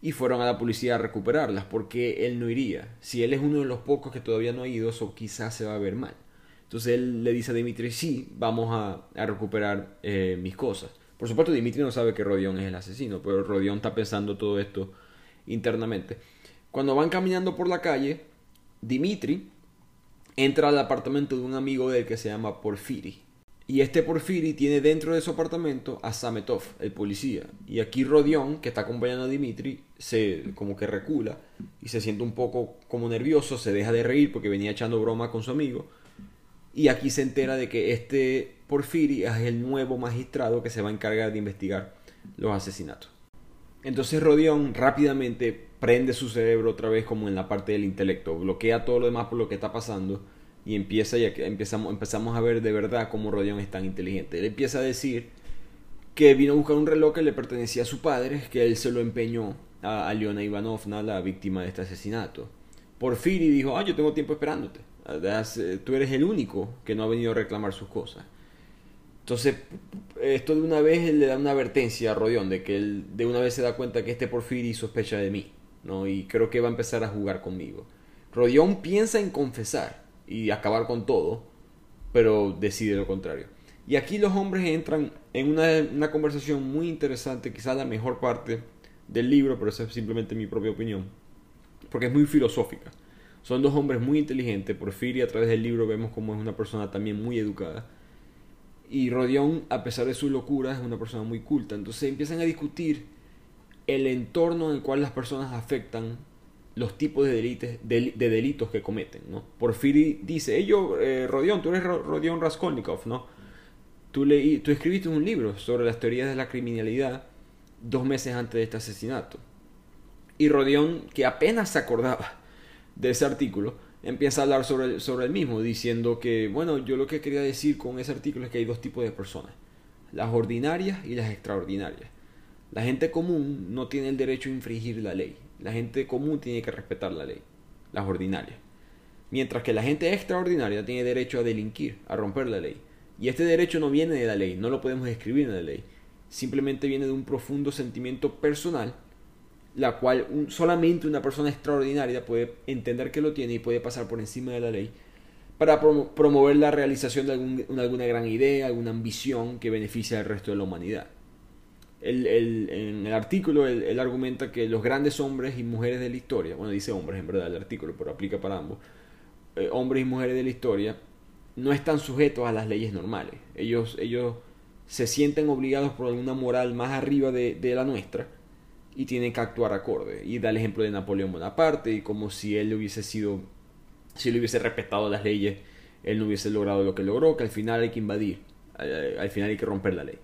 y fueron a la policía a recuperarlas, porque él no iría. Si él es uno de los pocos que todavía no ha ido, eso quizás se va a ver mal. Entonces él le dice a Dimitri, sí, vamos a, a recuperar eh, mis cosas. Por supuesto, Dimitri no sabe que Rodión es el asesino, pero Rodión está pensando todo esto internamente. Cuando van caminando por la calle, Dimitri entra al apartamento de un amigo del que se llama Porfiri. Y este Porfiri tiene dentro de su apartamento a Sametov, el policía. Y aquí Rodión, que está acompañando a Dimitri, se como que recula y se siente un poco como nervioso, se deja de reír porque venía echando broma con su amigo. Y aquí se entera de que este Porfiri es el nuevo magistrado que se va a encargar de investigar los asesinatos. Entonces Rodión rápidamente prende su cerebro otra vez como en la parte del intelecto, bloquea todo lo demás por lo que está pasando y empieza y empezamos, empezamos a ver de verdad cómo Rodión es tan inteligente. Él empieza a decir que vino a buscar un reloj que le pertenecía a su padre, que él se lo empeñó a Aliona Ivanovna, la víctima de este asesinato. Porfiri dijo, ah, yo tengo tiempo esperándote. Tú eres el único que no ha venido a reclamar sus cosas. Entonces, esto de una vez le da una advertencia a Rodión de que de una vez se da cuenta que este Porfiri sospecha de mí, ¿no? Y creo que va a empezar a jugar conmigo. Rodión piensa en confesar y acabar con todo, pero decide lo contrario. Y aquí los hombres entran en una, una conversación muy interesante, quizás la mejor parte del libro, pero esa es simplemente mi propia opinión, porque es muy filosófica. Son dos hombres muy inteligentes. Porfiri a través del libro vemos como es una persona también muy educada y Rodión, a pesar de su locura, es una persona muy culta. Entonces empiezan a discutir el entorno en el cual las personas afectan los tipos de, delitos, de, delitos que cometen. ¿no? Porfiri dice, ello, eh, Rodión, tú eres Rodión Raskolnikov, ¿no? Tú, leí, tú escribiste un libro sobre las teorías de la criminalidad dos meses antes de este asesinato. Y Rodión, que apenas se acordaba de ese artículo, empieza a hablar sobre sobre el mismo, diciendo que, bueno, yo lo que quería decir con ese artículo es que hay dos tipos de personas, las ordinarias y las extraordinarias. La gente común no tiene el derecho a infringir la ley, la gente común tiene que respetar la ley, las ordinarias. Mientras que la gente extraordinaria tiene derecho a delinquir, a romper la ley. Y este derecho no viene de la ley, no lo podemos escribir en la ley, simplemente viene de un profundo sentimiento personal la cual solamente una persona extraordinaria puede entender que lo tiene y puede pasar por encima de la ley para promover la realización de alguna gran idea, alguna ambición que beneficie al resto de la humanidad. en el artículo él, argumenta que los grandes hombres y mujeres de la historia, bueno dice hombres en verdad el artículo, pero aplica para ambos, eh, hombres y mujeres de la historia no están sujetos a las leyes normales. Ellos, ellos se sienten obligados por alguna moral más arriba de la nuestra y tiene que actuar acorde. Y da el ejemplo de Napoleón Bonaparte y como si él hubiese sido, si él hubiese respetado las leyes, él no hubiese logrado lo que logró, que al final hay que invadir, al final hay que romper la ley.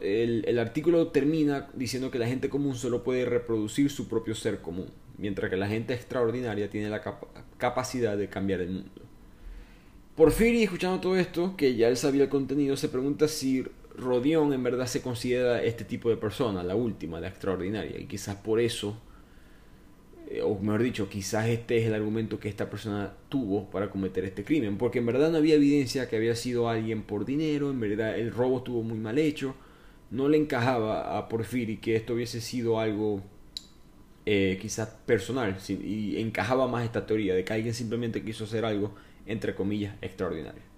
El, el, artículo termina diciendo que la gente común solo puede reproducir su propio ser común, mientras que la gente extraordinaria tiene la capacidad de cambiar el mundo. Porfirio, escuchando todo esto, que ya él sabía el contenido, se pregunta si Rodión en verdad se considera este tipo de persona, la última, la extraordinaria, y quizás por eso, eh, o mejor dicho, quizás este es el argumento que esta persona tuvo para cometer este crimen, porque en verdad no había evidencia que había sido alguien por dinero, en verdad el robo estuvo muy mal hecho, no le encajaba a Porfiri que esto hubiese sido algo eh, quizás personal, y encajaba más esta teoría de que alguien simplemente quiso hacer algo entre comillas, extraordinario.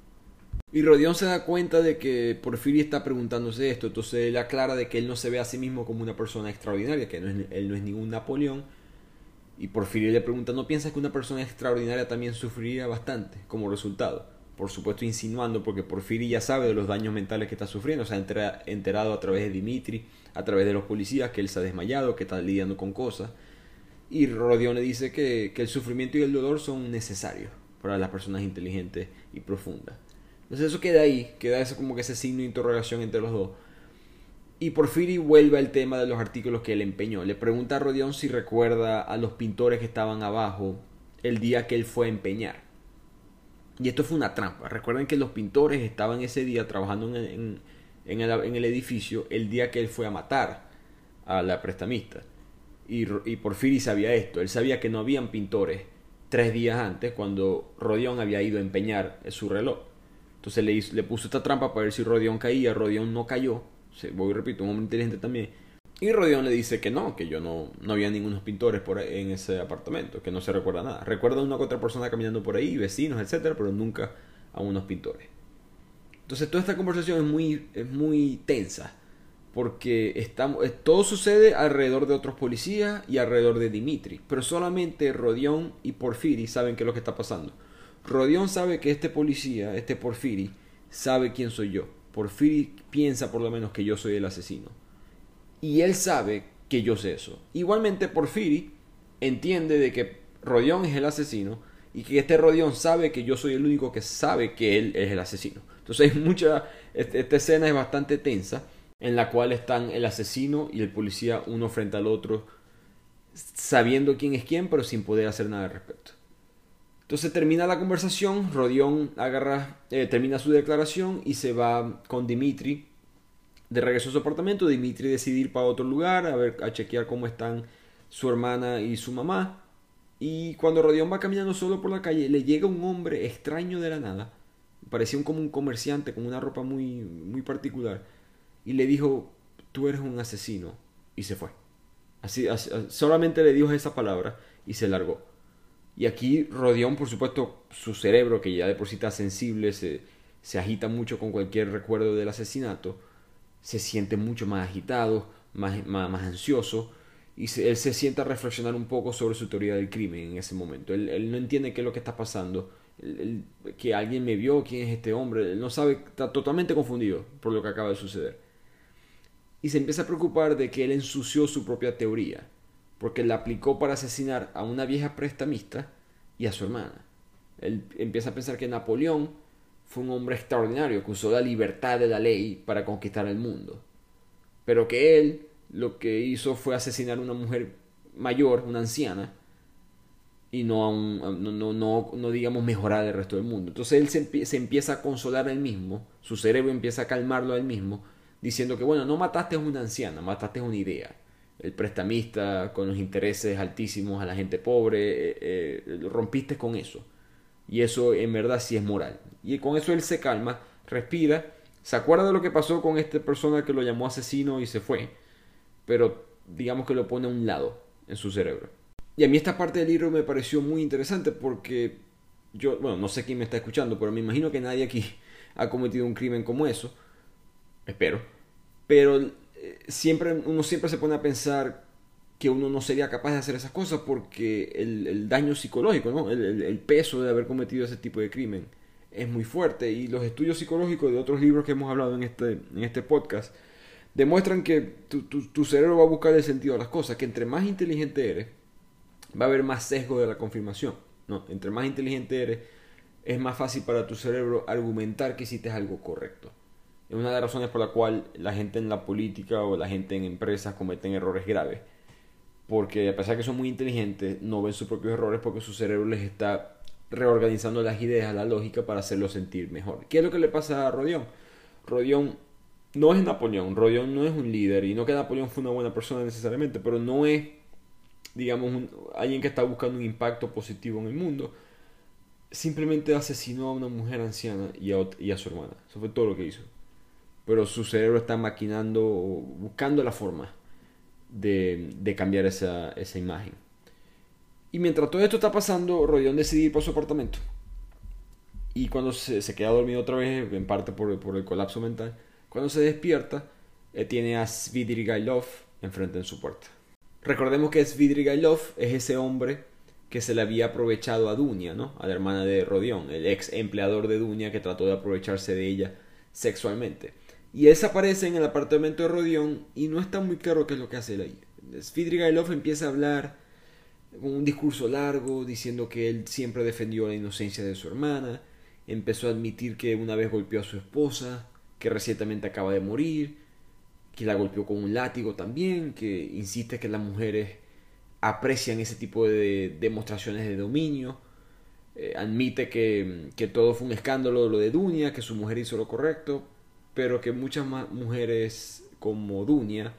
Y Rodión se da cuenta de que Porfirio está preguntándose esto, entonces él aclara de que él no se ve a sí mismo como una persona extraordinaria, que no es, él no es ningún Napoleón. Y Porfirio le pregunta, ¿no piensas que una persona extraordinaria también sufriría bastante como resultado? Por supuesto insinuando, porque Porfirio ya sabe de los daños mentales que está sufriendo, se ha enterado a través de Dimitri, a través de los policías, que él se ha desmayado, que está lidiando con cosas. Y Rodión le dice que, que el sufrimiento y el dolor son necesarios para las personas inteligentes y profundas. Entonces eso queda ahí, queda eso como que ese signo de interrogación entre los dos. Y Porfiri vuelve al tema de los artículos que él empeñó. Le pregunta a Rodión si recuerda a los pintores que estaban abajo el día que él fue a empeñar. Y esto fue una trampa. Recuerden que los pintores estaban ese día trabajando en, el, edificio el día que él fue a matar a la prestamista. Y, y Porfiri sabía esto. Él sabía que no habían pintores tres días antes cuando Rodión había ido a empeñar su reloj. Entonces le, le puso esta trampa para ver si Rodión caía. Rodión no cayó. Voy y repito, un hombre inteligente también. Y Rodión le dice que no, que yo no, no había ningunos pintores por en ese apartamento, que no se recuerda nada. Recuerda a una u otra persona caminando por ahí, vecinos, etcétera, pero nunca a unos pintores. Entonces toda esta conversación es muy, es muy tensa porque estamos, todo sucede alrededor de otros policías y alrededor de Dimitri, pero solamente Rodión y Porfiri saben qué es lo que está pasando. Rodión sabe que este policía, este Porfiri, sabe quién soy yo. Porfiri piensa por lo menos que yo soy el asesino. Y él sabe que yo sé eso. Igualmente Porfiri entiende de que Rodión es el asesino y que este Rodión sabe que yo soy el único que sabe que él es el asesino. Entonces hay mucha, este, esta escena es bastante tensa en la cual están el asesino y el policía uno frente al otro, sabiendo quién es quién, pero sin poder hacer nada al respecto. Entonces termina la conversación, Rodión agarra, eh, termina su declaración y se va con Dimitri de regreso a su apartamento. Dimitri decide ir para otro lugar a ver, a chequear cómo están su hermana y su mamá. Y cuando Rodión va caminando solo por la calle, le llega un hombre extraño de la nada. Parecía como un comerciante con una ropa muy, muy particular y le dijo, tú eres un asesino, y se fue. Así, solamente le dijo esa palabra y se largó. Y aquí Rodión, por supuesto, su cerebro, que ya de por sí está sensible, se, se agita mucho con cualquier recuerdo del asesinato, se siente mucho más agitado, más, más, ansioso, y él se sienta a reflexionar un poco sobre su teoría del crimen en ese momento. Él, él no entiende qué es lo que está pasando, que alguien me vio, quién es este hombre, él no sabe, está totalmente confundido por lo que acaba de suceder. Y se empieza a preocupar de que él ensució su propia teoría, porque la aplicó para asesinar a una vieja prestamista y a su hermana. Él empieza a pensar que Napoleón fue un hombre extraordinario que usó la libertad de la ley para conquistar el mundo, pero que él lo que hizo fue asesinar a una mujer mayor, una anciana, y no, a un, no, no, no, digamos mejorar el resto del mundo. Entonces él se, se empieza a consolar a él mismo, su cerebro empieza a calmarlo a él mismo, diciendo que, bueno, no mataste a una anciana, mataste a una idea. El prestamista con los intereses altísimos a la gente pobre, eh, eh, rompiste con eso. Y eso en verdad sí es moral. Y con eso él se calma, respira, se acuerda de lo que pasó con esta persona que lo llamó asesino y se fue, pero digamos que lo pone a un lado en su cerebro. Y a mí esta parte del libro me pareció muy interesante porque yo, bueno, no sé quién me está escuchando, pero me imagino que nadie aquí <laughs> ha cometido un crimen como eso espero, pero siempre, uno siempre se pone a pensar que uno no sería capaz de hacer esas cosas porque el, daño psicológico, ¿no? El, peso de haber cometido ese tipo de crimen es muy fuerte y los estudios psicológicos de otros libros que hemos hablado en este, en este podcast demuestran que tu, tu, cerebro va a buscar el sentido de las cosas, que entre más inteligente eres, va a haber más sesgo de la confirmación, ¿no? Entre más inteligente eres, es más fácil para tu cerebro argumentar que hiciste algo correcto Es una de las razones por la cual la gente en la política o la gente en empresas cometen errores graves. Porque a pesar de que son muy inteligentes, no ven sus propios errores porque su cerebro les está reorganizando las ideas, la lógica para hacerlos sentir mejor. ¿Qué es lo que le pasa a Rodión? Rodión no es Napoleón, Rodión no es un líder y no que Napoleón fue una buena persona necesariamente, pero no es, digamos, alguien que está buscando un impacto positivo en el mundo. Simplemente asesinó a una mujer anciana y a, y a su hermana. Eso fue todo lo que hizo. Pero su cerebro está maquinando, buscando la forma de, cambiar esa, imagen. Y mientras todo esto está pasando, Rodion decide ir por su apartamento. Y cuando se, queda dormido otra vez, en parte por, el colapso mental, cuando se despierta, eh, tiene a Svidrigailov enfrente en su puerta. Recordemos que Svidrigailov es ese hombre que se le había aprovechado a Dunia, ¿no? A la hermana de Rodion, el ex empleador de Dunia que trató de aprovecharse de ella sexualmente. Y él aparece en el apartamento de Rodion y no está muy claro qué es lo que hace él ahí. Svidrigailov empieza a hablar un discurso largo diciendo que él siempre defendió la inocencia de su hermana, empezó a admitir que una vez golpeó a su esposa, que recientemente acaba de morir, que la golpeó con un látigo también, que insiste que las mujeres aprecian ese tipo de demostraciones de dominio, eh, admite que, que, todo fue un escándalo lo de Dunia, que su mujer hizo lo correcto, pero que muchas mujeres como Dunia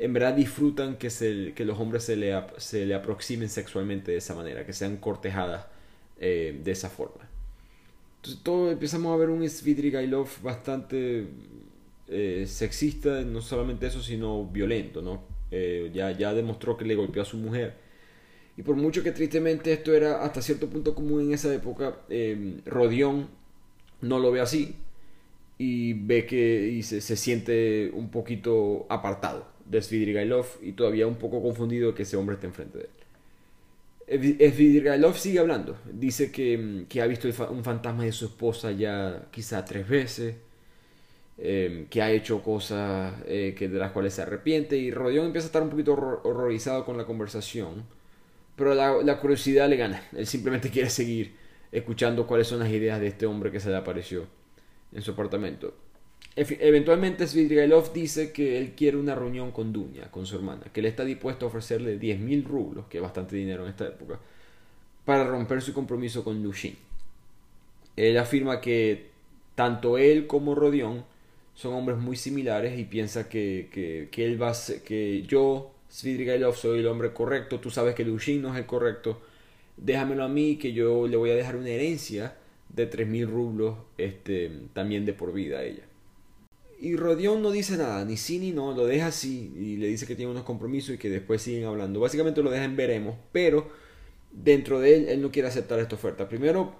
en verdad disfrutan que, se, que los hombres se le, se le aproximen sexualmente de esa manera, que sean cortejadas eh, de esa forma. Entonces todo empezamos a ver un Svidrigailov bastante eh, sexista, no solamente eso, sino violento, ¿no? Eh, ya, ya demostró que le golpeó a su mujer. Y por mucho que tristemente esto era hasta cierto punto común en esa época, Rodión no lo ve así y ve que y se, se siente un poquito apartado de Svidrigailov y todavía un poco confundido que ese hombre esté enfrente de él. Svidrigailov sigue hablando, dice que, que ha visto un fantasma de su esposa ya quizá tres veces, em, que ha hecho cosas eh, que de las cuales se arrepiente y Rodion empieza a estar un poquito horrorizado con la conversación, pero la, la curiosidad le gana, él simplemente quiere seguir escuchando cuáles son las ideas de este hombre que se le apareció en su apartamento. Eventualmente Svidrigailov dice que él quiere una reunión con Dunia, con su hermana, que él está dispuesto a ofrecerle 10.000 rublos, que es bastante dinero en esta época, para romper su compromiso con Lushin. Él afirma que tanto él como Rodion son hombres muy similares y piensa que, que, él va a que yo, Svidrigailov, soy el hombre correcto, tú sabes que Lushin no es el correcto, déjamelo a mí que yo le voy a dejar una herencia de 3.000 rublos este, también de por vida a ella. Y Rodion no dice nada, ni sí ni no, lo deja así y le dice que tiene unos compromisos y que después siguen hablando. Básicamente lo deja en veremos, pero dentro de él, él no quiere aceptar esta oferta. Primero,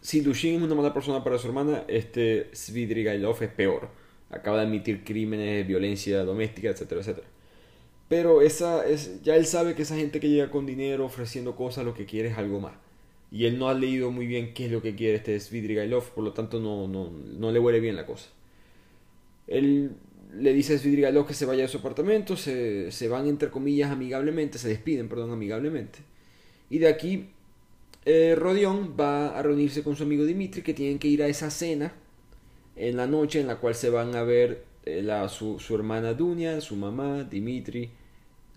si Lushin es una mala persona para su hermana, este Svidrigailov es peor. Acaba de admitir crímenes, violencia doméstica, etcétera, etcétera. Pero esa es, ya él sabe que esa gente que llega con dinero ofreciendo cosas lo que quiere es algo más. Y él no ha leído muy bien qué es lo que quiere este Svidrigailov, por lo tanto no, no, no le huele bien la cosa. Él le dice a Svidrigailov que se vaya de su apartamento, se, se, van entre comillas amigablemente, se despiden, perdón, amigablemente. Y de aquí eh, va a reunirse con su amigo Dimitri, que tienen que ir a esa cena en la noche en la cual se van a ver eh, la, su, su, hermana Dunia, su mamá, Dimitri,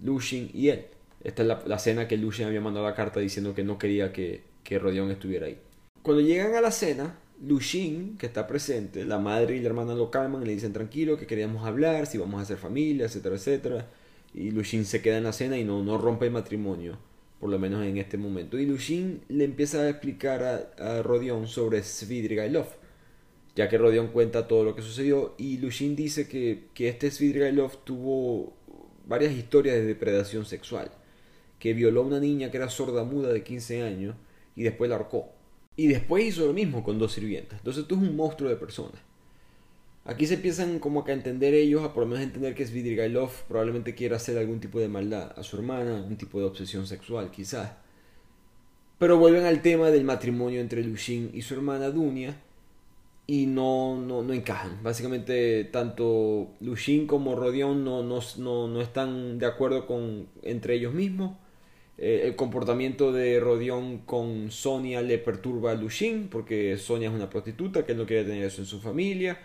Lushin y él. Esta es la, la, cena que Lushin había mandado la carta diciendo que no quería que, que Rodion estuviera ahí. Cuando llegan a la cena, Lushin, que está presente, la madre y la hermana lo calman y le dicen tranquilo, que queríamos hablar, si vamos a hacer familia, etcétera, etcétera. Y Lushin se queda en la cena y no, no rompe el matrimonio, por lo menos en este momento. Y Lushin le empieza a explicar a, a Rodion sobre Svidrigailov, ya que Rodion cuenta todo lo que sucedió. Y Lushin dice que, que este Svidrigailov tuvo varias historias de depredación sexual, que violó a una niña que era sorda muda de 15 años y después la ahorcó. Y después hizo lo mismo con dos sirvientas. Entonces tú es un monstruo de personas. Aquí se empiezan como a entender ellos, a por lo menos entender que Svidrigailov probablemente quiera hacer algún tipo de maldad a su hermana, algún tipo de obsesión sexual quizás. Pero vuelven al tema del matrimonio entre Lushin y su hermana Dunia y no, no, no encajan. Básicamente tanto Lushin como Rodion no, no, no, no están de acuerdo con, entre ellos mismos eh, el comportamiento de Rodion con Sonia le perturba a Lushin porque Sonia es una prostituta que él no quiere tener eso en su familia.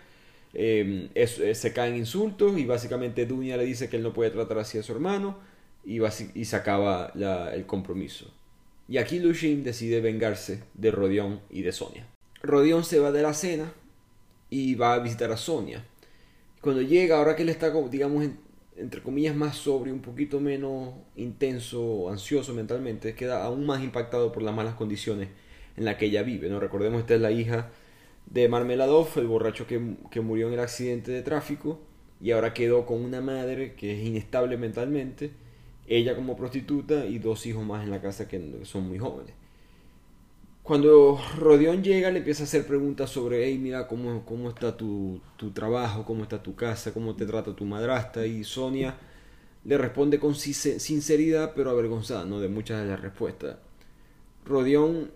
eh, eh, se caen insultos y básicamente Dunia le dice que él no puede tratar así a su hermano y, y se acaba el compromiso. Y aquí Lushin decide vengarse de Rodion y de Sonia. Rodion se va de la cena y va a visitar a Sonia. Cuando llega, ahora que él está, digamos, entre comillas, más sobrio, un poquito menos intenso, ansioso mentalmente, queda aún más impactado por las malas condiciones en las que ella vive. ¿no? Recordemos, esta es la hija de Marmeladov, el borracho que, que murió en el accidente de tráfico, y ahora quedó con una madre que es inestable mentalmente, ella como prostituta y dos hijos más en la casa que son muy jóvenes. Cuando Rodión llega, le empieza a hacer preguntas sobre, hey, mira, ¿cómo, cómo está tu, tu, trabajo? ¿Cómo está tu casa? ¿Cómo te trata tu madrastra? Y Sonia le responde con sinceridad, pero avergonzada, ¿no? De muchas de las respuestas. Rodión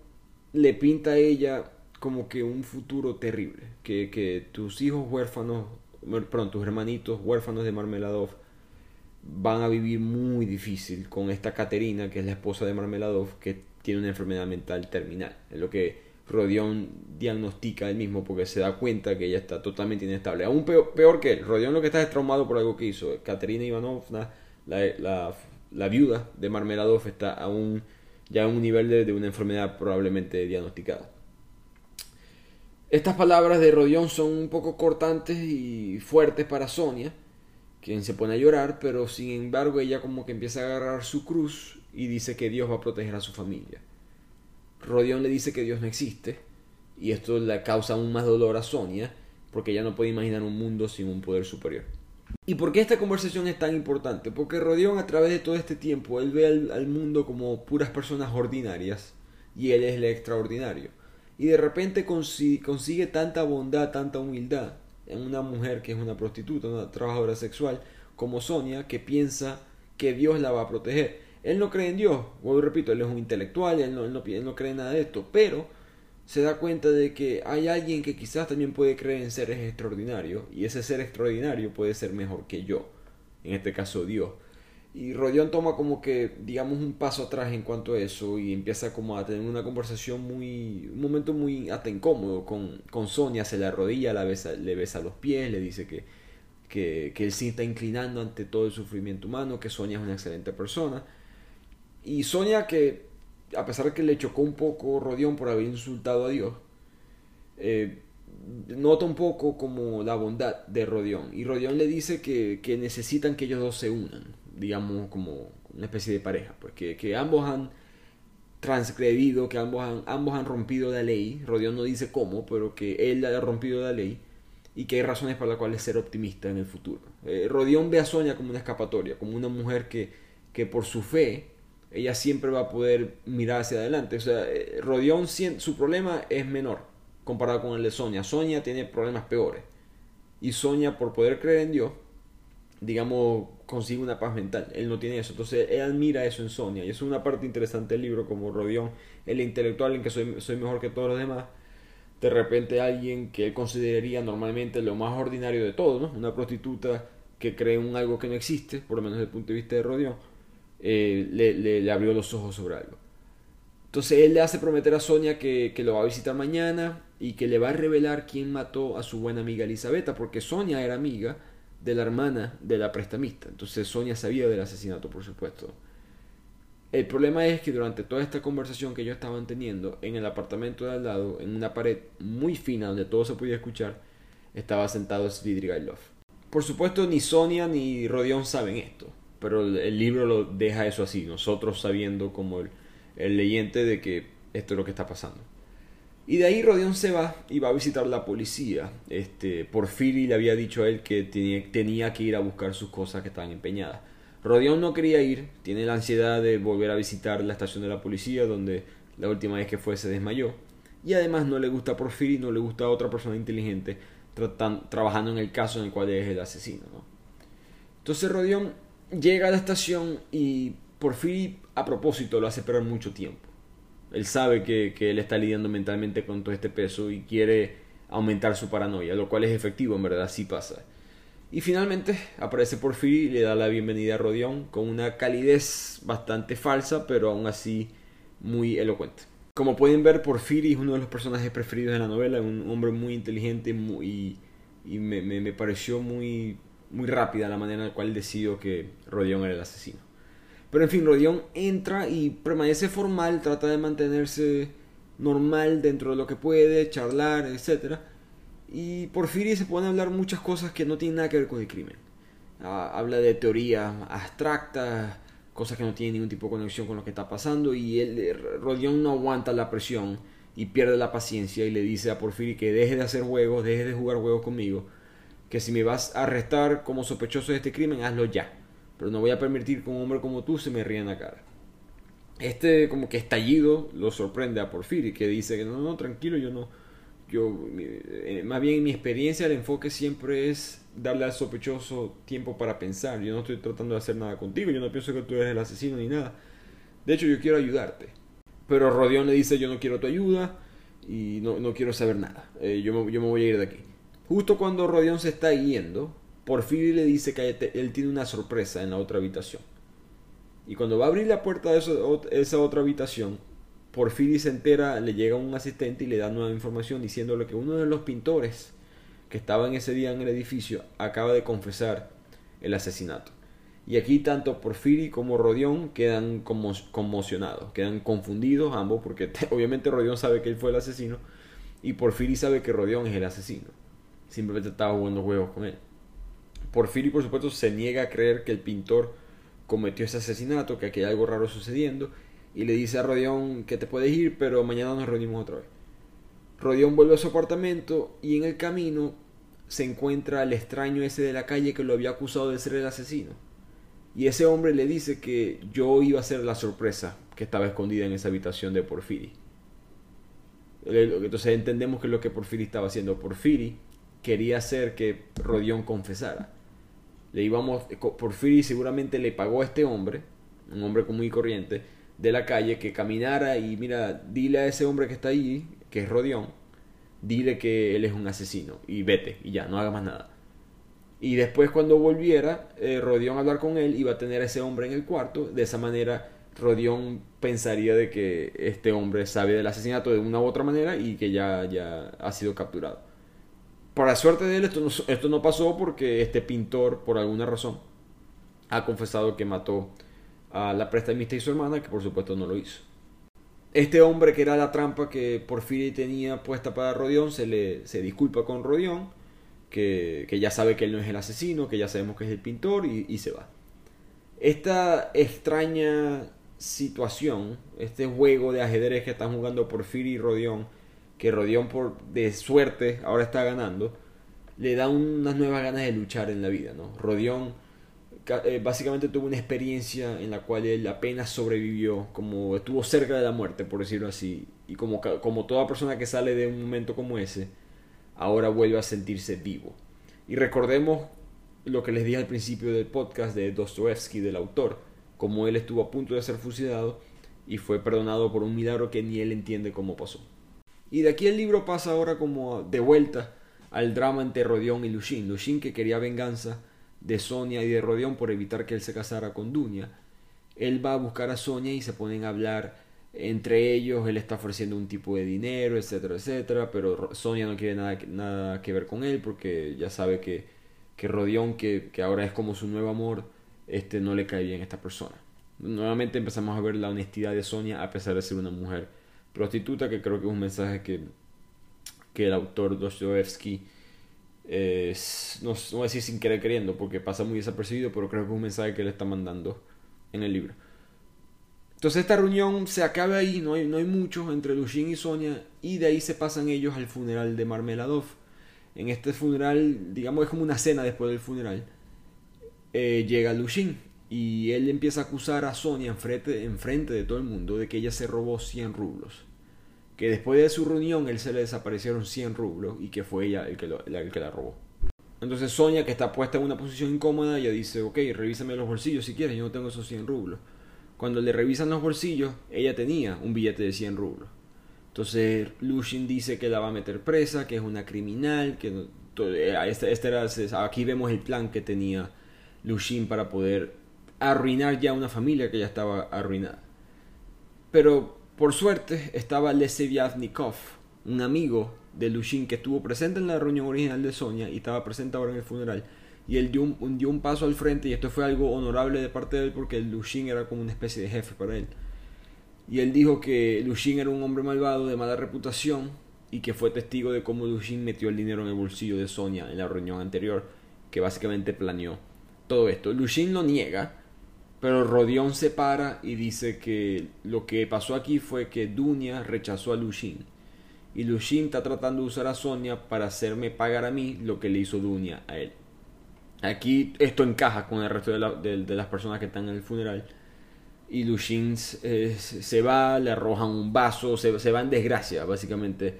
le pinta a ella como que un futuro terrible, que, que tus hijos huérfanos, perdón, tus hermanitos huérfanos de Marmeladov van a vivir muy difícil con esta Caterina, que es la esposa de Marmeladov, que tiene una enfermedad mental terminal. Es lo que Rodion diagnostica él mismo porque se da cuenta que ella está totalmente inestable. Aún peor, que él. Rodion lo que está es traumado por algo que hizo. Katerina Ivanovna, la, viuda de Marmeladov, está aún ya en un nivel de, una enfermedad probablemente diagnosticada. Estas palabras de Rodion son un poco cortantes y fuertes para Sonia, quien se pone a llorar, pero sin embargo ella como que empieza a agarrar su cruz y dice que Dios va a proteger a su familia. Rodion le dice que Dios no existe y esto le causa aún más dolor a Sonia porque ella no puede imaginar un mundo sin un poder superior. ¿Y por qué esta conversación es tan importante? Porque Rodion a través de todo este tiempo, él ve al, mundo como puras personas ordinarias y él es el extraordinario. Y de repente consigue tanta bondad, tanta humildad en una mujer que es una prostituta, una trabajadora sexual, como Sonia, que piensa que Dios la va a proteger. Él no cree en Dios, repito, él es un intelectual, él no, no, cree en nada de esto, pero se da cuenta de que hay alguien que quizás también puede creer en seres extraordinarios y ese ser extraordinario puede ser mejor que yo, en este caso Dios. Y Rodion toma como que, digamos, un paso atrás en cuanto a eso y empieza como a tener una conversación muy, un momento muy hasta incómodo con, con Sonia, se la besa, le besa los pies, le dice que, que, que él sí está inclinando ante todo el sufrimiento humano, que Sonia es una excelente persona y Sonia, que a pesar de que le chocó un poco Rodión por haber insultado a Dios, eh, nota un poco como la bondad de Rodión. Y Rodión le dice que, necesitan que ellos dos se unan, digamos como una especie de pareja, pues que, ambos han transgredido, que ambos han, ambos han rompido la ley. Rodión no dice cómo, pero que él ha rompido la ley y que hay razones para las cuales ser optimista en el futuro. Eh, Rodión ve a Sonia como una escapatoria, como una mujer que, que por su fe ella siempre va a poder mirar hacia adelante. O sea, eh, Rodión, su problema es menor comparado con el de Sonia. Sonia tiene problemas peores. Y Sonia, por poder creer en Dios, digamos, consigue una paz mental. Él no tiene eso. Entonces, él admira eso en Sonia. Y eso es una parte interesante del libro, como Rodión, el intelectual en que soy, soy mejor que todos los demás. De repente alguien que él consideraría normalmente lo más ordinario de todo, ¿no? Una prostituta que cree en algo que no existe, por lo menos desde el punto de vista de Rodión eh, le, abrió los ojos sobre algo. Entonces él le hace prometer a Sonia que, lo va a visitar mañana y que le va a revelar quién mató a su buena amiga Elisabetta, porque Sonia era amiga de la hermana de la prestamista. Entonces Sonia sabía del asesinato, por supuesto. El problema es que durante toda esta conversación que ellos estaban teniendo en el apartamento de al lado, en una pared muy fina donde todo se podía escuchar, estaba sentado Svidrigailov. Por supuesto, ni Sonia ni Rodion saben esto pero el, libro lo deja eso así, nosotros sabiendo como el, leyente de que esto es lo que está pasando. Y de ahí Rodion se va y va a visitar la policía. Este, Porfiri le había dicho a él que tenía, que ir a buscar sus cosas que estaban empeñadas. Rodion no quería ir, tiene la ansiedad de volver a visitar la estación de la policía donde la última vez que fue se desmayó. Y además no le gusta Porfiri, no le gusta otra persona inteligente trabajando en el caso en el cual es el asesino. Entonces Rodion llega a la estación y por fin a propósito lo hace esperar mucho tiempo. Él sabe que, él está lidiando mentalmente con todo este peso y quiere aumentar su paranoia, lo cual es efectivo, en verdad, sí pasa. Y finalmente aparece Porfiri y le da la bienvenida a Rodión con una calidez bastante falsa, pero aún así muy elocuente. Como pueden ver, Porfiri es uno de los personajes preferidos de la novela, un hombre muy inteligente muy, y me, me, pareció muy, muy rápida la manera en la cual decidió que Rodion era el asesino. Pero en fin, Rodion entra y permanece formal, trata de mantenerse normal dentro de lo que puede, charlar, etc. Y Porfirio se pone a hablar muchas cosas que no tienen nada que ver con el crimen. Ah, habla de teorías abstractas, cosas que no tienen ningún tipo de conexión con lo que está pasando y él, Rodion no aguanta la presión y pierde la paciencia y le dice a Porfirio que deje de hacer juegos, deje de jugar juegos conmigo, que si me vas a arrestar como sospechoso de este crimen, hazlo ya, pero no voy a permitir que un hombre como tú se me ríe en la cara. Este como que estallido lo sorprende a Porfirio que dice que no, no, tranquilo, yo no, yo, eh, más bien en mi experiencia el enfoque siempre es darle al sospechoso tiempo para pensar. Yo no estoy tratando de hacer nada contigo, yo no pienso que tú eres el asesino ni nada. De hecho, yo quiero ayudarte. Pero Rodión le dice, yo no quiero tu ayuda y no, no quiero saber nada. Eh, yo, yo, me, voy a ir de aquí. Justo cuando Rodión se está yendo, Porfirio le dice que él tiene una sorpresa en la otra habitación. Y cuando va a abrir la puerta de esa otra habitación, Porfirio se entera, le llega un asistente y le da nueva información diciéndole que uno de los pintores que estaba en ese día en el edificio acaba de confesar el asesinato. Y aquí tanto Porfiri como Rodión quedan conmocionados, quedan confundidos ambos, porque <laughs> obviamente Rodión sabe que él fue el asesino y Porfiri sabe que Rodión es el asesino. Simplemente estaba jugando juegos con él. Porfiri, por supuesto, se niega a creer que el pintor cometió ese asesinato, que aquí hay algo raro sucediendo, y le dice a Rodión que te puedes ir, pero mañana nos reunimos otra vez. Rodión vuelve a su apartamento y en el camino se encuentra el extraño ese de la calle que lo había acusado de ser el asesino. Y ese hombre le dice que yo iba a ser la sorpresa que estaba escondida en esa habitación de Porfiri. Entonces entendemos que es lo que Porfiri estaba haciendo. Porfiri quería hacer que Rodión confesara. Le íbamos, Porfiri seguramente le pagó a este hombre, un hombre común y corriente, de la calle, que caminara y mira, dile a ese hombre que está ahí, que es Rodión, dile que él es un asesino y vete y ya, no haga más nada. Y después cuando volviera, eh, Rodión a hablar con él, iba a tener a ese hombre en el cuarto. De esa manera, Rodión pensaría de que este hombre sabe del asesinato de una u otra manera y que ya, ya ha sido capturado. Para suerte de él, esto no, esto no pasó porque este pintor, por alguna razón, ha confesado que mató a la prestamista y su hermana, que por supuesto no lo hizo. Este hombre que era la trampa que Porfirio tenía puesta para Rodión se le se disculpa con Rodión, que, ya sabe que él no es el asesino, que ya sabemos que es el pintor y, se va. Esta extraña situación, este juego de ajedrez que están jugando Porfirio y Rodión, que Rodión por de suerte ahora está ganando, le da unas nuevas ganas de luchar en la vida, ¿no? Rodión eh, básicamente tuvo una experiencia en la cual él apenas sobrevivió, como estuvo cerca de la muerte, por decirlo así, y como, como toda persona que sale de un momento como ese, ahora vuelve a sentirse vivo. Y recordemos lo que les dije al principio del podcast de Dostoevsky, del autor, como él estuvo a punto de ser fusilado y fue perdonado por un milagro que ni él entiende cómo pasó. Y de aquí el libro pasa ahora como de vuelta al drama entre Rodión y Lushin. Lushin que quería venganza de Sonia y de Rodión por evitar que él se casara con Dunia. Él va a buscar a Sonia y se ponen a hablar entre ellos, él está ofreciendo un tipo de dinero, etcétera, etcétera, pero Sonia no quiere nada, nada que ver con él porque ya sabe que, que Rodión, que, que ahora es como su nuevo amor, este no le cae bien a esta persona. Nuevamente empezamos a ver la honestidad de Sonia a pesar de ser una mujer prostituta, que creo que es un mensaje que, que el autor Dostoevsky no, voy a decir sin querer queriendo, porque pasa muy desapercibido, pero creo que es un mensaje que le está mandando en el libro. Entonces esta reunión se acaba ahí, no hay, no hay muchos entre Lushin y Sonia, y de ahí se pasan ellos al funeral de Marmeladov. En este funeral, digamos, es como una cena después del funeral. Eh, llega Lushin y él empieza a acusar a Sonia enfrente, enfrente de todo el mundo de que ella se robó 100 rublos que después de su reunión él se le desaparecieron 100 rublos y que fue ella el que, el que la robó. Entonces Sonia, que está puesta en una posición incómoda, ella dice, ok, revísame los bolsillos si quieres, yo no tengo esos 100 rublos. Cuando le revisan los bolsillos, ella tenía un billete de 100 rublos. Entonces Lushin dice que la va a meter presa, que es una criminal, que este, este era, aquí vemos el plan que tenía Lushin para poder arruinar ya una familia que ya estaba arruinada. Pero por suerte estaba Leseviatnikov, un amigo de Lushin que estuvo presente en la reunión original de Sonia y estaba presente ahora en el funeral. Y él dio un, dio un paso al frente y esto fue algo honorable de parte de él porque Lushin era como una especie de jefe para él. Y él dijo que Lushin era un hombre malvado de mala reputación y que fue testigo de cómo Lushin metió el dinero en el bolsillo de Sonia en la reunión anterior, que básicamente planeó todo esto. Lushin lo niega, pero Rodion se para y dice que lo que pasó aquí fue que Dunia rechazó a Lushin. Y Lushin está tratando de usar a Sonia para hacerme pagar a mí lo que le hizo Dunia a él. Aquí esto encaja con el resto de, las personas que están en el funeral. Y Lushin se va, le arrojan un vaso, se, va en desgracia básicamente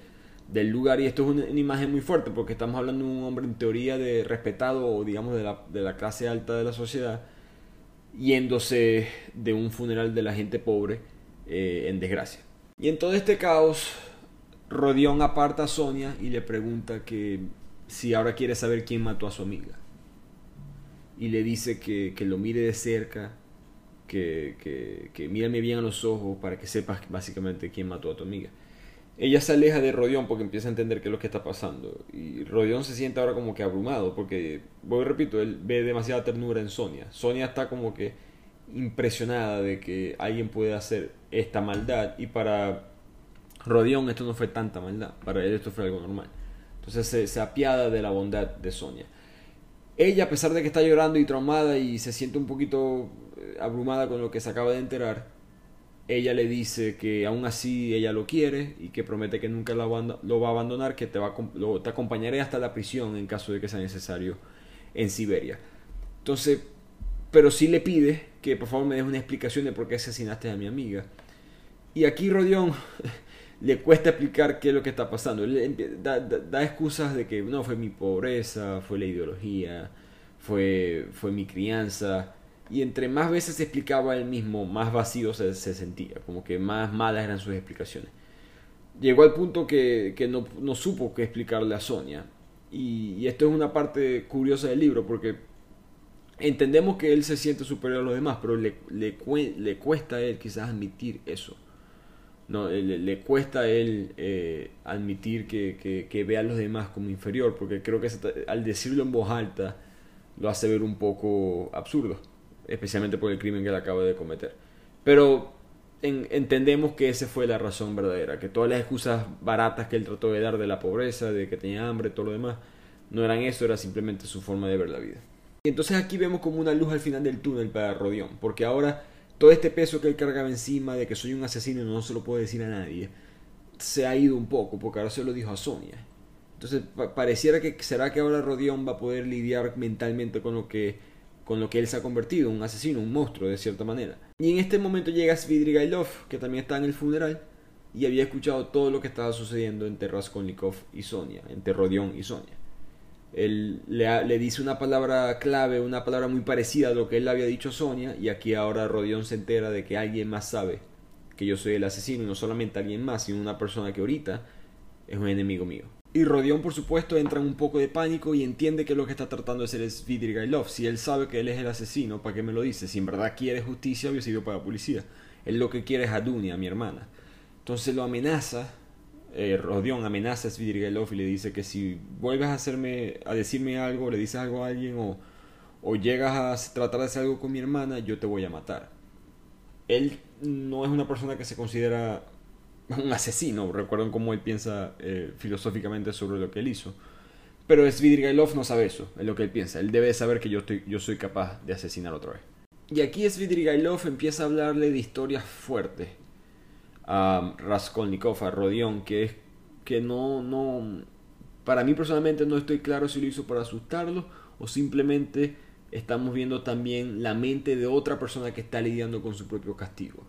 del lugar. Y esto es una, imagen muy fuerte porque estamos hablando de un hombre en teoría de respetado o digamos de la, de la clase alta de la sociedad yéndose de un funeral de la gente pobre eh, en desgracia. Y en todo este caos, Rodión aparta a Sonia y le pregunta que si ahora quiere saber quién mató a su amiga. Y le dice que, lo mire de cerca, que, que, que mírame bien a los ojos para que sepas básicamente quién mató a tu amiga ella se aleja de Rodión porque empieza a entender qué es lo que está pasando. Y Rodión se siente ahora como que abrumado porque, voy repito, él ve demasiada ternura en Sonia. Sonia está como que impresionada de que alguien puede hacer esta maldad y para Rodión esto no fue tanta maldad, para él esto fue algo normal. Entonces se, se apiada de la bondad de Sonia. Ella, a pesar de que está llorando y traumada y se siente un poquito eh, abrumada con lo que se acaba de enterar, ella le dice que aún así ella lo quiere y que promete que nunca lo va a abandonar, que te, va te acompañaré hasta la prisión en caso de que sea necesario en Siberia. Entonces, pero sí le pide que por favor me deje una explicación de por qué asesinaste a mi amiga. Y aquí Rodión <laughs> le cuesta explicar qué es lo que está pasando. Él da, da, excusas de que no fue mi pobreza, fue la ideología, fue, fue mi crianza y entre más veces se explicaba él mismo, más vacío se, sentía, como que más malas eran sus explicaciones. Llegó al punto que, no, no, supo qué explicarle a Sonia. Y, esto es una parte curiosa del libro, porque entendemos que él se siente superior a los demás, pero le, le, le cuesta a él quizás admitir eso. No, le, cuesta a él eh, admitir que, que, que, ve a los demás como inferior, porque creo que al decirlo en voz alta lo hace ver un poco absurdo especialmente por el crimen que él acaba de cometer. Pero entendemos que esa fue la razón verdadera, que todas las excusas baratas que él trató de dar de la pobreza, de que tenía hambre, todo lo demás, no eran eso, era simplemente su forma de ver la vida. Y entonces aquí vemos como una luz al final del túnel para Rodión, porque ahora todo este peso que él cargaba encima de que soy un asesino y no se lo puedo decir a nadie, se ha ido un poco, porque ahora se lo dijo a Sonia. Entonces pareciera que será que ahora Rodión va a poder lidiar mentalmente con lo que con lo que él se ha convertido, un asesino, un monstruo de cierta manera. Y en este momento llega Svidrigailov, que también está en el funeral, y había escuchado todo lo que estaba sucediendo entre Raskolnikov y Sonia, entre Rodion y Sonia. Él le, dice una palabra clave, una palabra muy parecida a lo que él le había dicho a Sonia, y aquí ahora Rodion se entera de que alguien más sabe que yo soy el asesino, y no solamente alguien más, sino una persona que ahorita es un enemigo mío. Y Rodion, por supuesto, entra en un poco de pánico y entiende que lo que está tratando de hacer es Vidrigailov. Si él sabe que él es el asesino, ¿para qué me lo dice? Si en verdad quiere justicia, hubiese ido para la policía. Él lo que quiere es a Dunia, mi hermana. Entonces lo amenaza, eh, Rodion amenaza a Svidrigailov y le dice que si vuelves a hacerme, a decirme algo, le dices algo a alguien o, o llegas a tratar de hacer algo con mi hermana, yo te voy a matar. Él no es una persona que se considera <laughs> un asesino. Recuerden cómo él piensa eh, filosóficamente sobre lo que él hizo. Pero Svidrigailov no sabe eso, es lo que él piensa. Él debe saber que yo, estoy, yo soy capaz de asesinar otra vez. Y aquí Svidrigailov empieza a hablarle de historias fuertes a Raskolnikov, a Rodion, que es que no, no, para mí personalmente no estoy claro si lo hizo para asustarlo o simplemente estamos viendo también la mente de otra persona que está lidiando con su propio castigo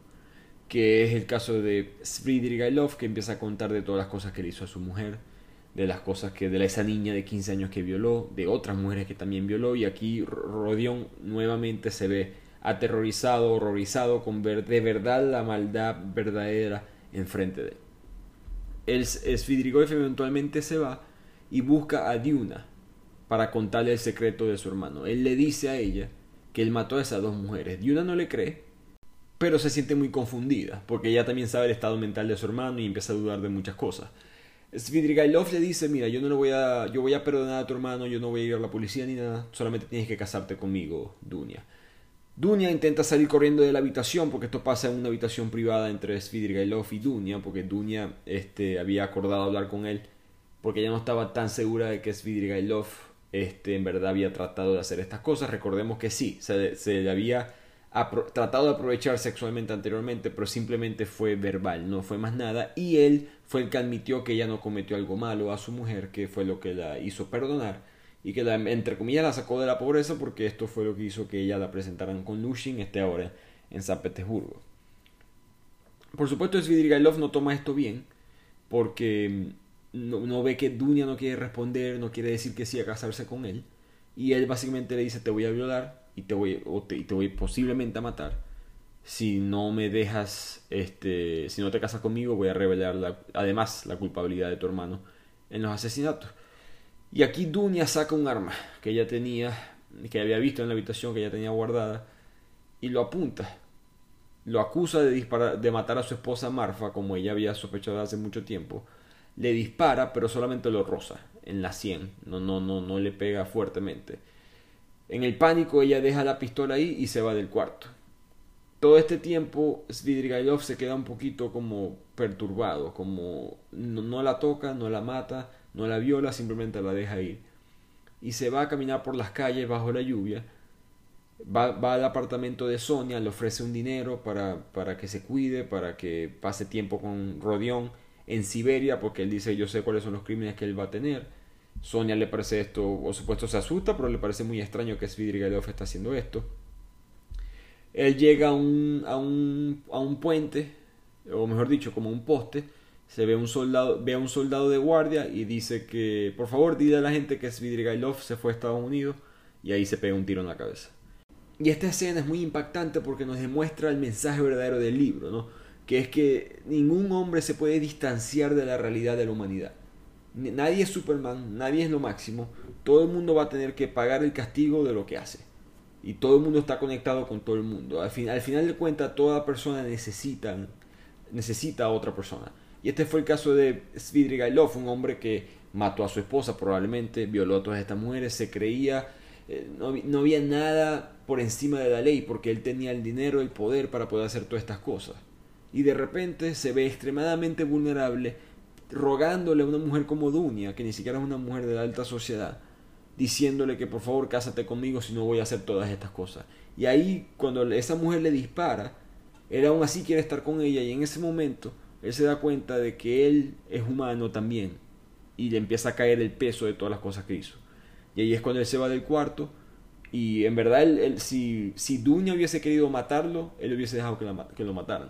que es el caso de Svidrigailov, que empieza a contar de todas las cosas que le hizo a su mujer, de las cosas que de esa niña de 15 años que violó, de otras mujeres que también violó, y aquí Rodion nuevamente se ve aterrorizado, horrorizado con ver de verdad la maldad verdadera enfrente de él. El Svidrigailov eventualmente se va y busca a Diuna para contarle el secreto de su hermano. Él le dice a ella que él mató a esas dos mujeres. Diuna no le cree, pero se siente muy confundida, porque ella también sabe el estado mental de su hermano y empieza a dudar de muchas cosas. Svidrigailov le dice, mira, yo no le voy a, yo voy a perdonar a tu hermano, yo no voy a ir a la policía ni nada, solamente tienes que casarte conmigo, Dunia. Dunia intenta salir corriendo de la habitación, porque esto pasa en una habitación privada entre Svidrigailov y Dunia, porque Dunia este, había acordado hablar con él, porque ella no estaba tan segura de que Svidrigailov este, en verdad había tratado de hacer estas cosas. Recordemos que sí, se, se le había tratado de aprovechar sexualmente anteriormente, pero simplemente fue verbal, no fue más nada. Y él fue el que admitió que ella no cometió algo malo a su mujer, que fue lo que la hizo perdonar y que la, entre comillas la sacó de la pobreza porque esto fue lo que hizo que ella la presentaran con Lushin este ahora en San Petersburgo. Por supuesto, Svidrigailov no toma esto bien porque no, no, ve que Dunia no quiere responder, no quiere decir que sí a casarse con él. Y él básicamente le dice, te voy a violar y te voy, te, te voy posiblemente a matar. Si no me dejas, este, si no te casas conmigo, voy a revelar además la culpabilidad de tu hermano en los asesinatos. Y aquí Dunia saca un arma que ella tenía, que había visto en la habitación, que ella tenía guardada, y lo apunta. Lo acusa de, disparar, de matar a su esposa Marfa, como ella había sospechado hace mucho tiempo. Le dispara, pero solamente lo roza en la sien, no, no, no, no le pega fuertemente. En el pánico ella deja la pistola ahí y se va del cuarto. Todo este tiempo Svidrigailov se queda un poquito como perturbado, como no, la toca, no la mata, no la viola, simplemente la deja ir. Y se va a caminar por las calles bajo la lluvia. Va, va al apartamento de Sonia, le ofrece un dinero para, para que se cuide, para que pase tiempo con Rodión en Siberia, porque él dice yo sé cuáles son los crímenes que él va a tener Sonia le parece esto, por supuesto se asusta, pero le parece muy extraño que Svidrigailov está haciendo esto. Él llega a un, a un, a un puente, o mejor dicho, como un poste, se ve un soldado, ve a un soldado de guardia y dice que, por favor, dile a la gente que Svidrigailov se fue a Estados Unidos y ahí se pega un tiro en la cabeza. Y esta escena es muy impactante porque nos demuestra el mensaje verdadero del libro, ¿no? que es que ningún hombre se puede distanciar de la realidad de la humanidad. Nadie es Superman, nadie es lo máximo. Todo el mundo va a tener que pagar el castigo de lo que hace. Y todo el mundo está conectado con todo el mundo. Al, al final de cuentas, toda persona necesita, necesita a otra persona. Y este fue el caso de Svidrigailov, un hombre que mató a su esposa probablemente, violó a todas estas mujeres, se creía, eh, no, no había nada por encima de la ley porque él tenía el dinero, el poder para poder hacer todas estas cosas. Y de repente se ve extremadamente vulnerable rogándole a una mujer como Dunia, que ni siquiera es una mujer de la alta sociedad, diciéndole que por favor cásate conmigo si no voy a hacer todas estas cosas. Y ahí cuando esa mujer le dispara, él aún así quiere estar con ella y en ese momento él se da cuenta de que él es humano también y le empieza a caer el peso de todas las cosas que hizo. Y ahí es cuando él se va del cuarto y en verdad él, si, si Dunia hubiese querido matarlo, él hubiese dejado que, que lo mataran.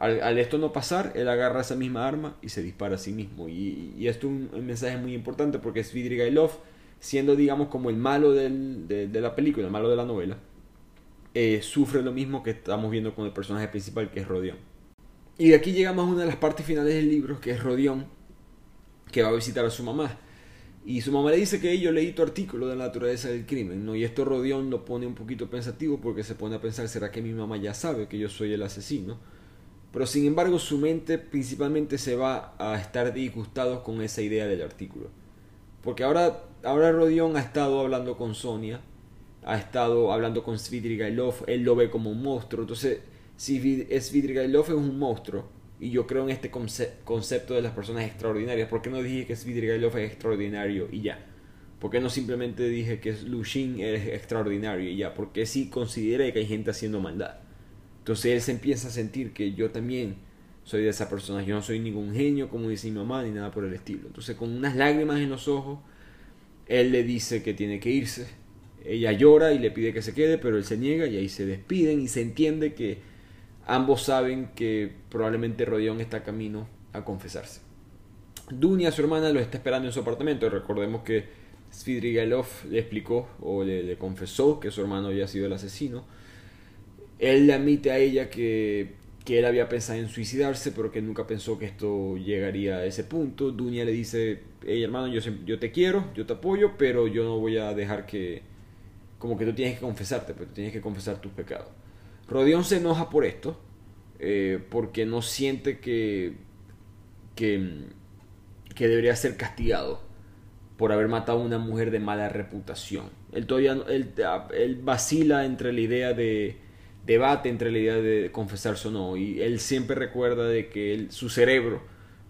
Al, esto no pasar, él agarra esa misma arma y se dispara a sí mismo. Y, esto es un, mensaje muy importante porque Svidrigailov, siendo digamos como el malo de, la película, el malo de la novela, eh, sufre lo mismo que estamos viendo con el personaje principal que es Rodión. Y de aquí llegamos a una de las partes finales del libro, que es Rodión, que va a visitar a su mamá. Y su mamá le dice que yo leí tu artículo de la naturaleza del crimen. Y esto Rodión lo pone un poquito pensativo porque se pone a pensar, ¿será que mi mamá ya sabe que yo soy el asesino? Pero sin embargo su mente principalmente se va a estar disgustado con esa idea del artículo. Porque ahora, ahora Rodion ha estado hablando con Sonia, ha estado hablando con Svidrigailov, él lo ve como un monstruo. Entonces, si Svidrigailov es un monstruo, y yo creo en este concepto de las personas extraordinarias, ¿por qué no dije que Svidrigailov es extraordinario y ya? ¿Por qué no simplemente dije que Lushin es extraordinario y ya? Porque sí considera que hay gente haciendo maldad. Entonces él se empieza a sentir que yo también soy de esa persona, yo no soy ningún genio como dice mi mamá ni nada por el estilo. Entonces con unas lágrimas en los ojos, él le dice que tiene que irse. Ella llora y le pide que se quede, pero él se niega y ahí se despiden y se entiende que ambos saben que probablemente Rodión está camino a confesarse. Dunia, su hermana, lo está esperando en su apartamento. Recordemos que Svidrigailov le explicó o le, le confesó que su hermano había sido el asesino él le admite a ella que, que, él había pensado en suicidarse, pero que nunca pensó que esto llegaría a ese punto. Dunia le dice, hey hermano, yo, te quiero, yo te apoyo, pero yo no voy a dejar que... Como que tú tienes que confesarte, pero tú tienes que confesar tus pecados. Rodión se enoja por esto, eh, porque no siente que, que, que debería ser castigado por haber matado a una mujer de mala reputación. Él todavía él, vacila entre la idea de debate entre la idea de confesarse o no y él siempre recuerda de que su cerebro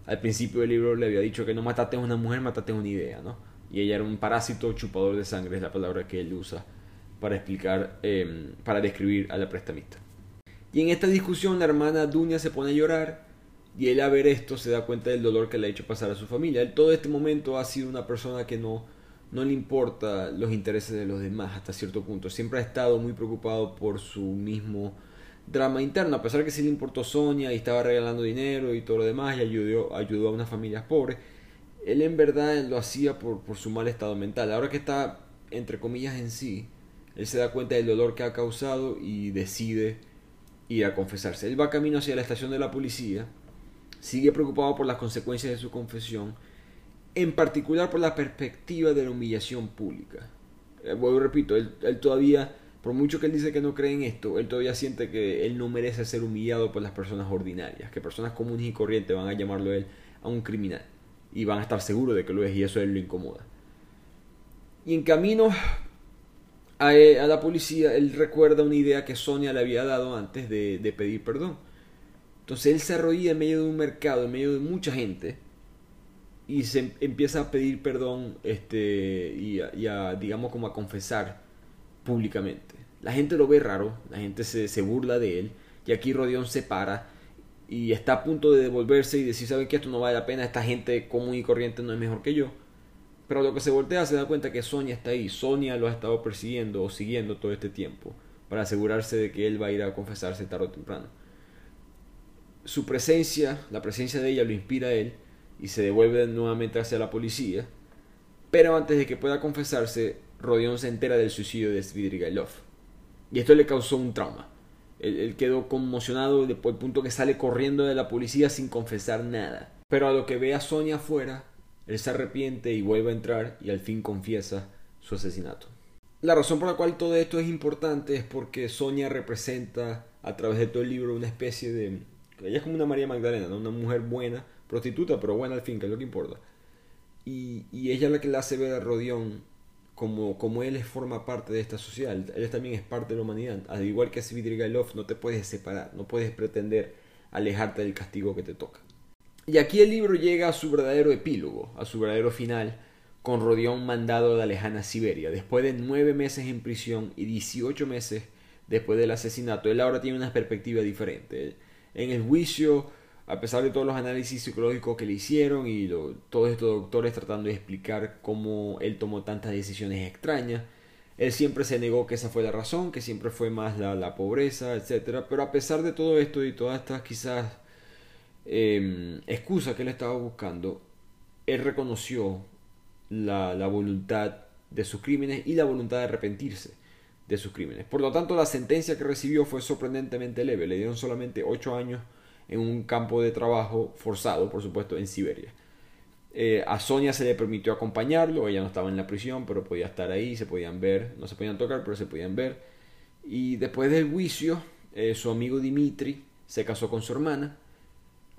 al principio del libro le había dicho que no mataste a una mujer, mataste a una idea, ¿no? Y ella era un parásito chupador de sangre, es la palabra que él usa para explicar, em, para describir a la prestamista. Y en esta discusión la hermana Dunia se pone a llorar y él a ver esto se da cuenta del dolor que le ha hecho pasar a su familia. Él todo este momento ha sido una persona que no, no le importa los intereses de los demás hasta cierto punto. Siempre ha estado muy preocupado por su mismo drama interno, a pesar que sí le importó Sonia y estaba regalando dinero y todo lo demás y ayudó, ayudó a unas familias pobres. Él en verdad lo hacía por, por su mal estado mental. Ahora que está, entre comillas, en sí, él se da cuenta del dolor que ha causado y decide ir a confesarse. Él va camino hacia la estación de la policía, sigue preocupado por las consecuencias de su confesión, en particular por la perspectiva de la humillación pública. Eh, vuelvo repito, él, todavía, por mucho que él dice que no cree en esto, él todavía siente que él no merece ser humillado por las personas ordinarias, que personas comunes y corrientes van a llamarlo él a un criminal y van a estar seguros de que lo es y eso a él lo incomoda. Y en camino eh, a, la policía, él recuerda una idea que Sonia le había dado antes de, pedir perdón. Entonces él se arrodilla en medio de un mercado, en medio de mucha gente, y se empieza a pedir perdón este, y, a, digamos, como a confesar públicamente. La gente lo ve raro, la gente se, se burla de él, y aquí Rodión se para y está a punto de devolverse y decir, ¿saben que esto no vale la pena? Esta gente común y corriente no es mejor que yo. Pero lo que se voltea se da cuenta que Sonia está ahí. Sonia lo ha estado persiguiendo o siguiendo todo este tiempo para asegurarse de que él va a ir a confesarse tarde o temprano. Su presencia, la presencia de ella lo inspira a él y se devuelve nuevamente hacia la policía. Pero antes de que pueda confesarse, Rodion se entera del suicidio de Svidrigailov. Y esto le causó un trauma. Él, quedó conmocionado al punto que sale corriendo de la policía sin confesar nada. Pero a lo que ve a Sonia afuera, él se arrepiente y vuelve a entrar y al fin confiesa su asesinato. La razón por la cual todo esto es importante es porque Sonia representa a través de todo el libro una especie de... Ella es como una María Magdalena, una mujer buena, prostituta, pero buena al fin, que es lo que importa. Y, ella es la que le hace ver a Rodión como, como él forma parte de esta sociedad, él también es parte de la humanidad. Al igual que Svidrigailov, no te puedes separar, no puedes pretender alejarte del castigo que te toca. Y aquí el libro llega a su verdadero epílogo, a su verdadero final, con Rodión mandado a la lejana Siberia. Después de nueve meses en prisión y 18 meses después del asesinato, él ahora tiene una perspectiva diferente. En el juicio, a pesar de todos los análisis psicológicos que le hicieron y todos estos doctores tratando de explicar cómo él tomó tantas decisiones extrañas, él siempre se negó que esa fue la razón, que siempre fue más la, la pobreza, etc. Pero a pesar de todo esto y todas estas quizás Em, excusa que él estaba buscando, él reconoció la, la voluntad de sus crímenes y la voluntad de arrepentirse de sus crímenes. Por lo tanto, la sentencia que recibió fue sorprendentemente leve. Le dieron solamente 8 años en un campo de trabajo forzado, por supuesto, en Siberia. Eh, a Sonia se le permitió acompañarlo, ella no estaba en la prisión, pero podía estar ahí, se podían ver, no se podían tocar, pero se podían ver. Y después del juicio, eh, su amigo Dimitri se casó con su hermana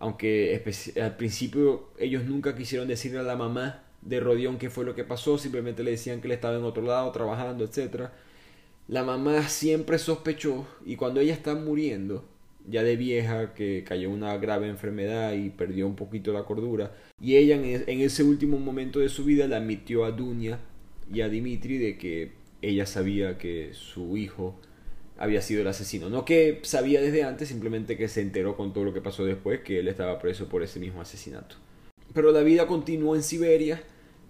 aunque al principio ellos nunca quisieron decirle a la mamá de Rodión qué fue lo que pasó, simplemente le decían que él estaba en otro lado trabajando, etc. La mamá siempre sospechó y cuando ella está muriendo, ya de vieja, que cayó una grave enfermedad y perdió un poquito la cordura, y ella en ese último momento de su vida le admitió a Dunia y a Dimitri de que ella sabía que su hijo había sido el asesino. No que sabía desde antes, simplemente que se enteró con todo lo que pasó después que él estaba preso por ese mismo asesinato. Pero la vida continuó en Siberia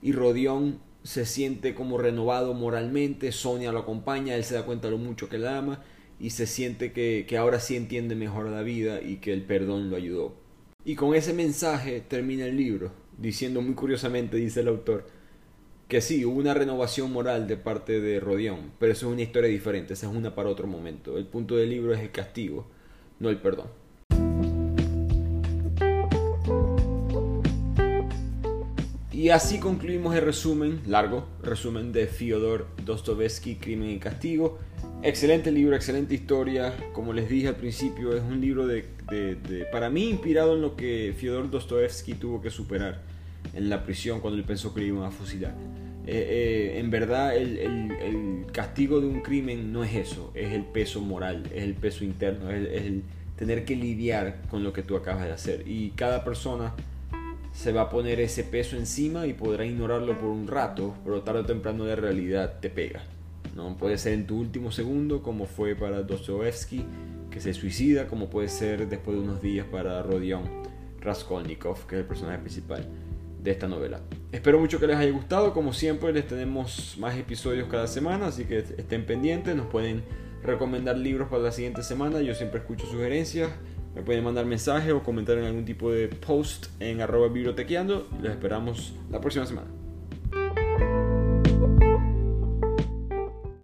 y Rodión se siente como renovado moralmente, Sonia lo acompaña, él se da cuenta de lo mucho que la ama y se siente que, que ahora sí entiende mejor la vida y que el perdón lo ayudó. Y con ese mensaje termina el libro, diciendo muy curiosamente, dice el autor, que sí, hubo una renovación moral de parte de Rodión, pero eso es una historia diferente, esa es una para otro momento. El punto del libro es el castigo, no el perdón. Y así concluimos el resumen, largo resumen de Fyodor Dostoevsky, Crimen y Castigo. Excelente libro, excelente historia. Como les dije al principio, es un libro de, para mí inspirado en lo que Fyodor Dostoevsky tuvo que superar en la prisión cuando él pensó que le iban a fusilar. Eh, eh, en verdad el, el, castigo de un crimen no es eso, es el peso moral, es el peso interno, es el, tener que lidiar con lo que tú acabas de hacer. Y cada persona se va a poner ese peso encima y podrá ignorarlo por un rato, pero tarde o temprano de realidad te pega. ¿no? Puede ser en tu último segundo, como fue para Dostoevsky, que se suicida, como puede ser después de unos días para Rodion Raskolnikov, que es el personaje principal de esta novela. Espero mucho que les haya gustado, como siempre les tenemos más episodios cada semana, así que estén pendientes, nos pueden recomendar libros para la siguiente semana, yo siempre escucho sugerencias, me pueden mandar mensajes o comentar en algún tipo de post en arroba bibliotequeando, les esperamos la próxima semana.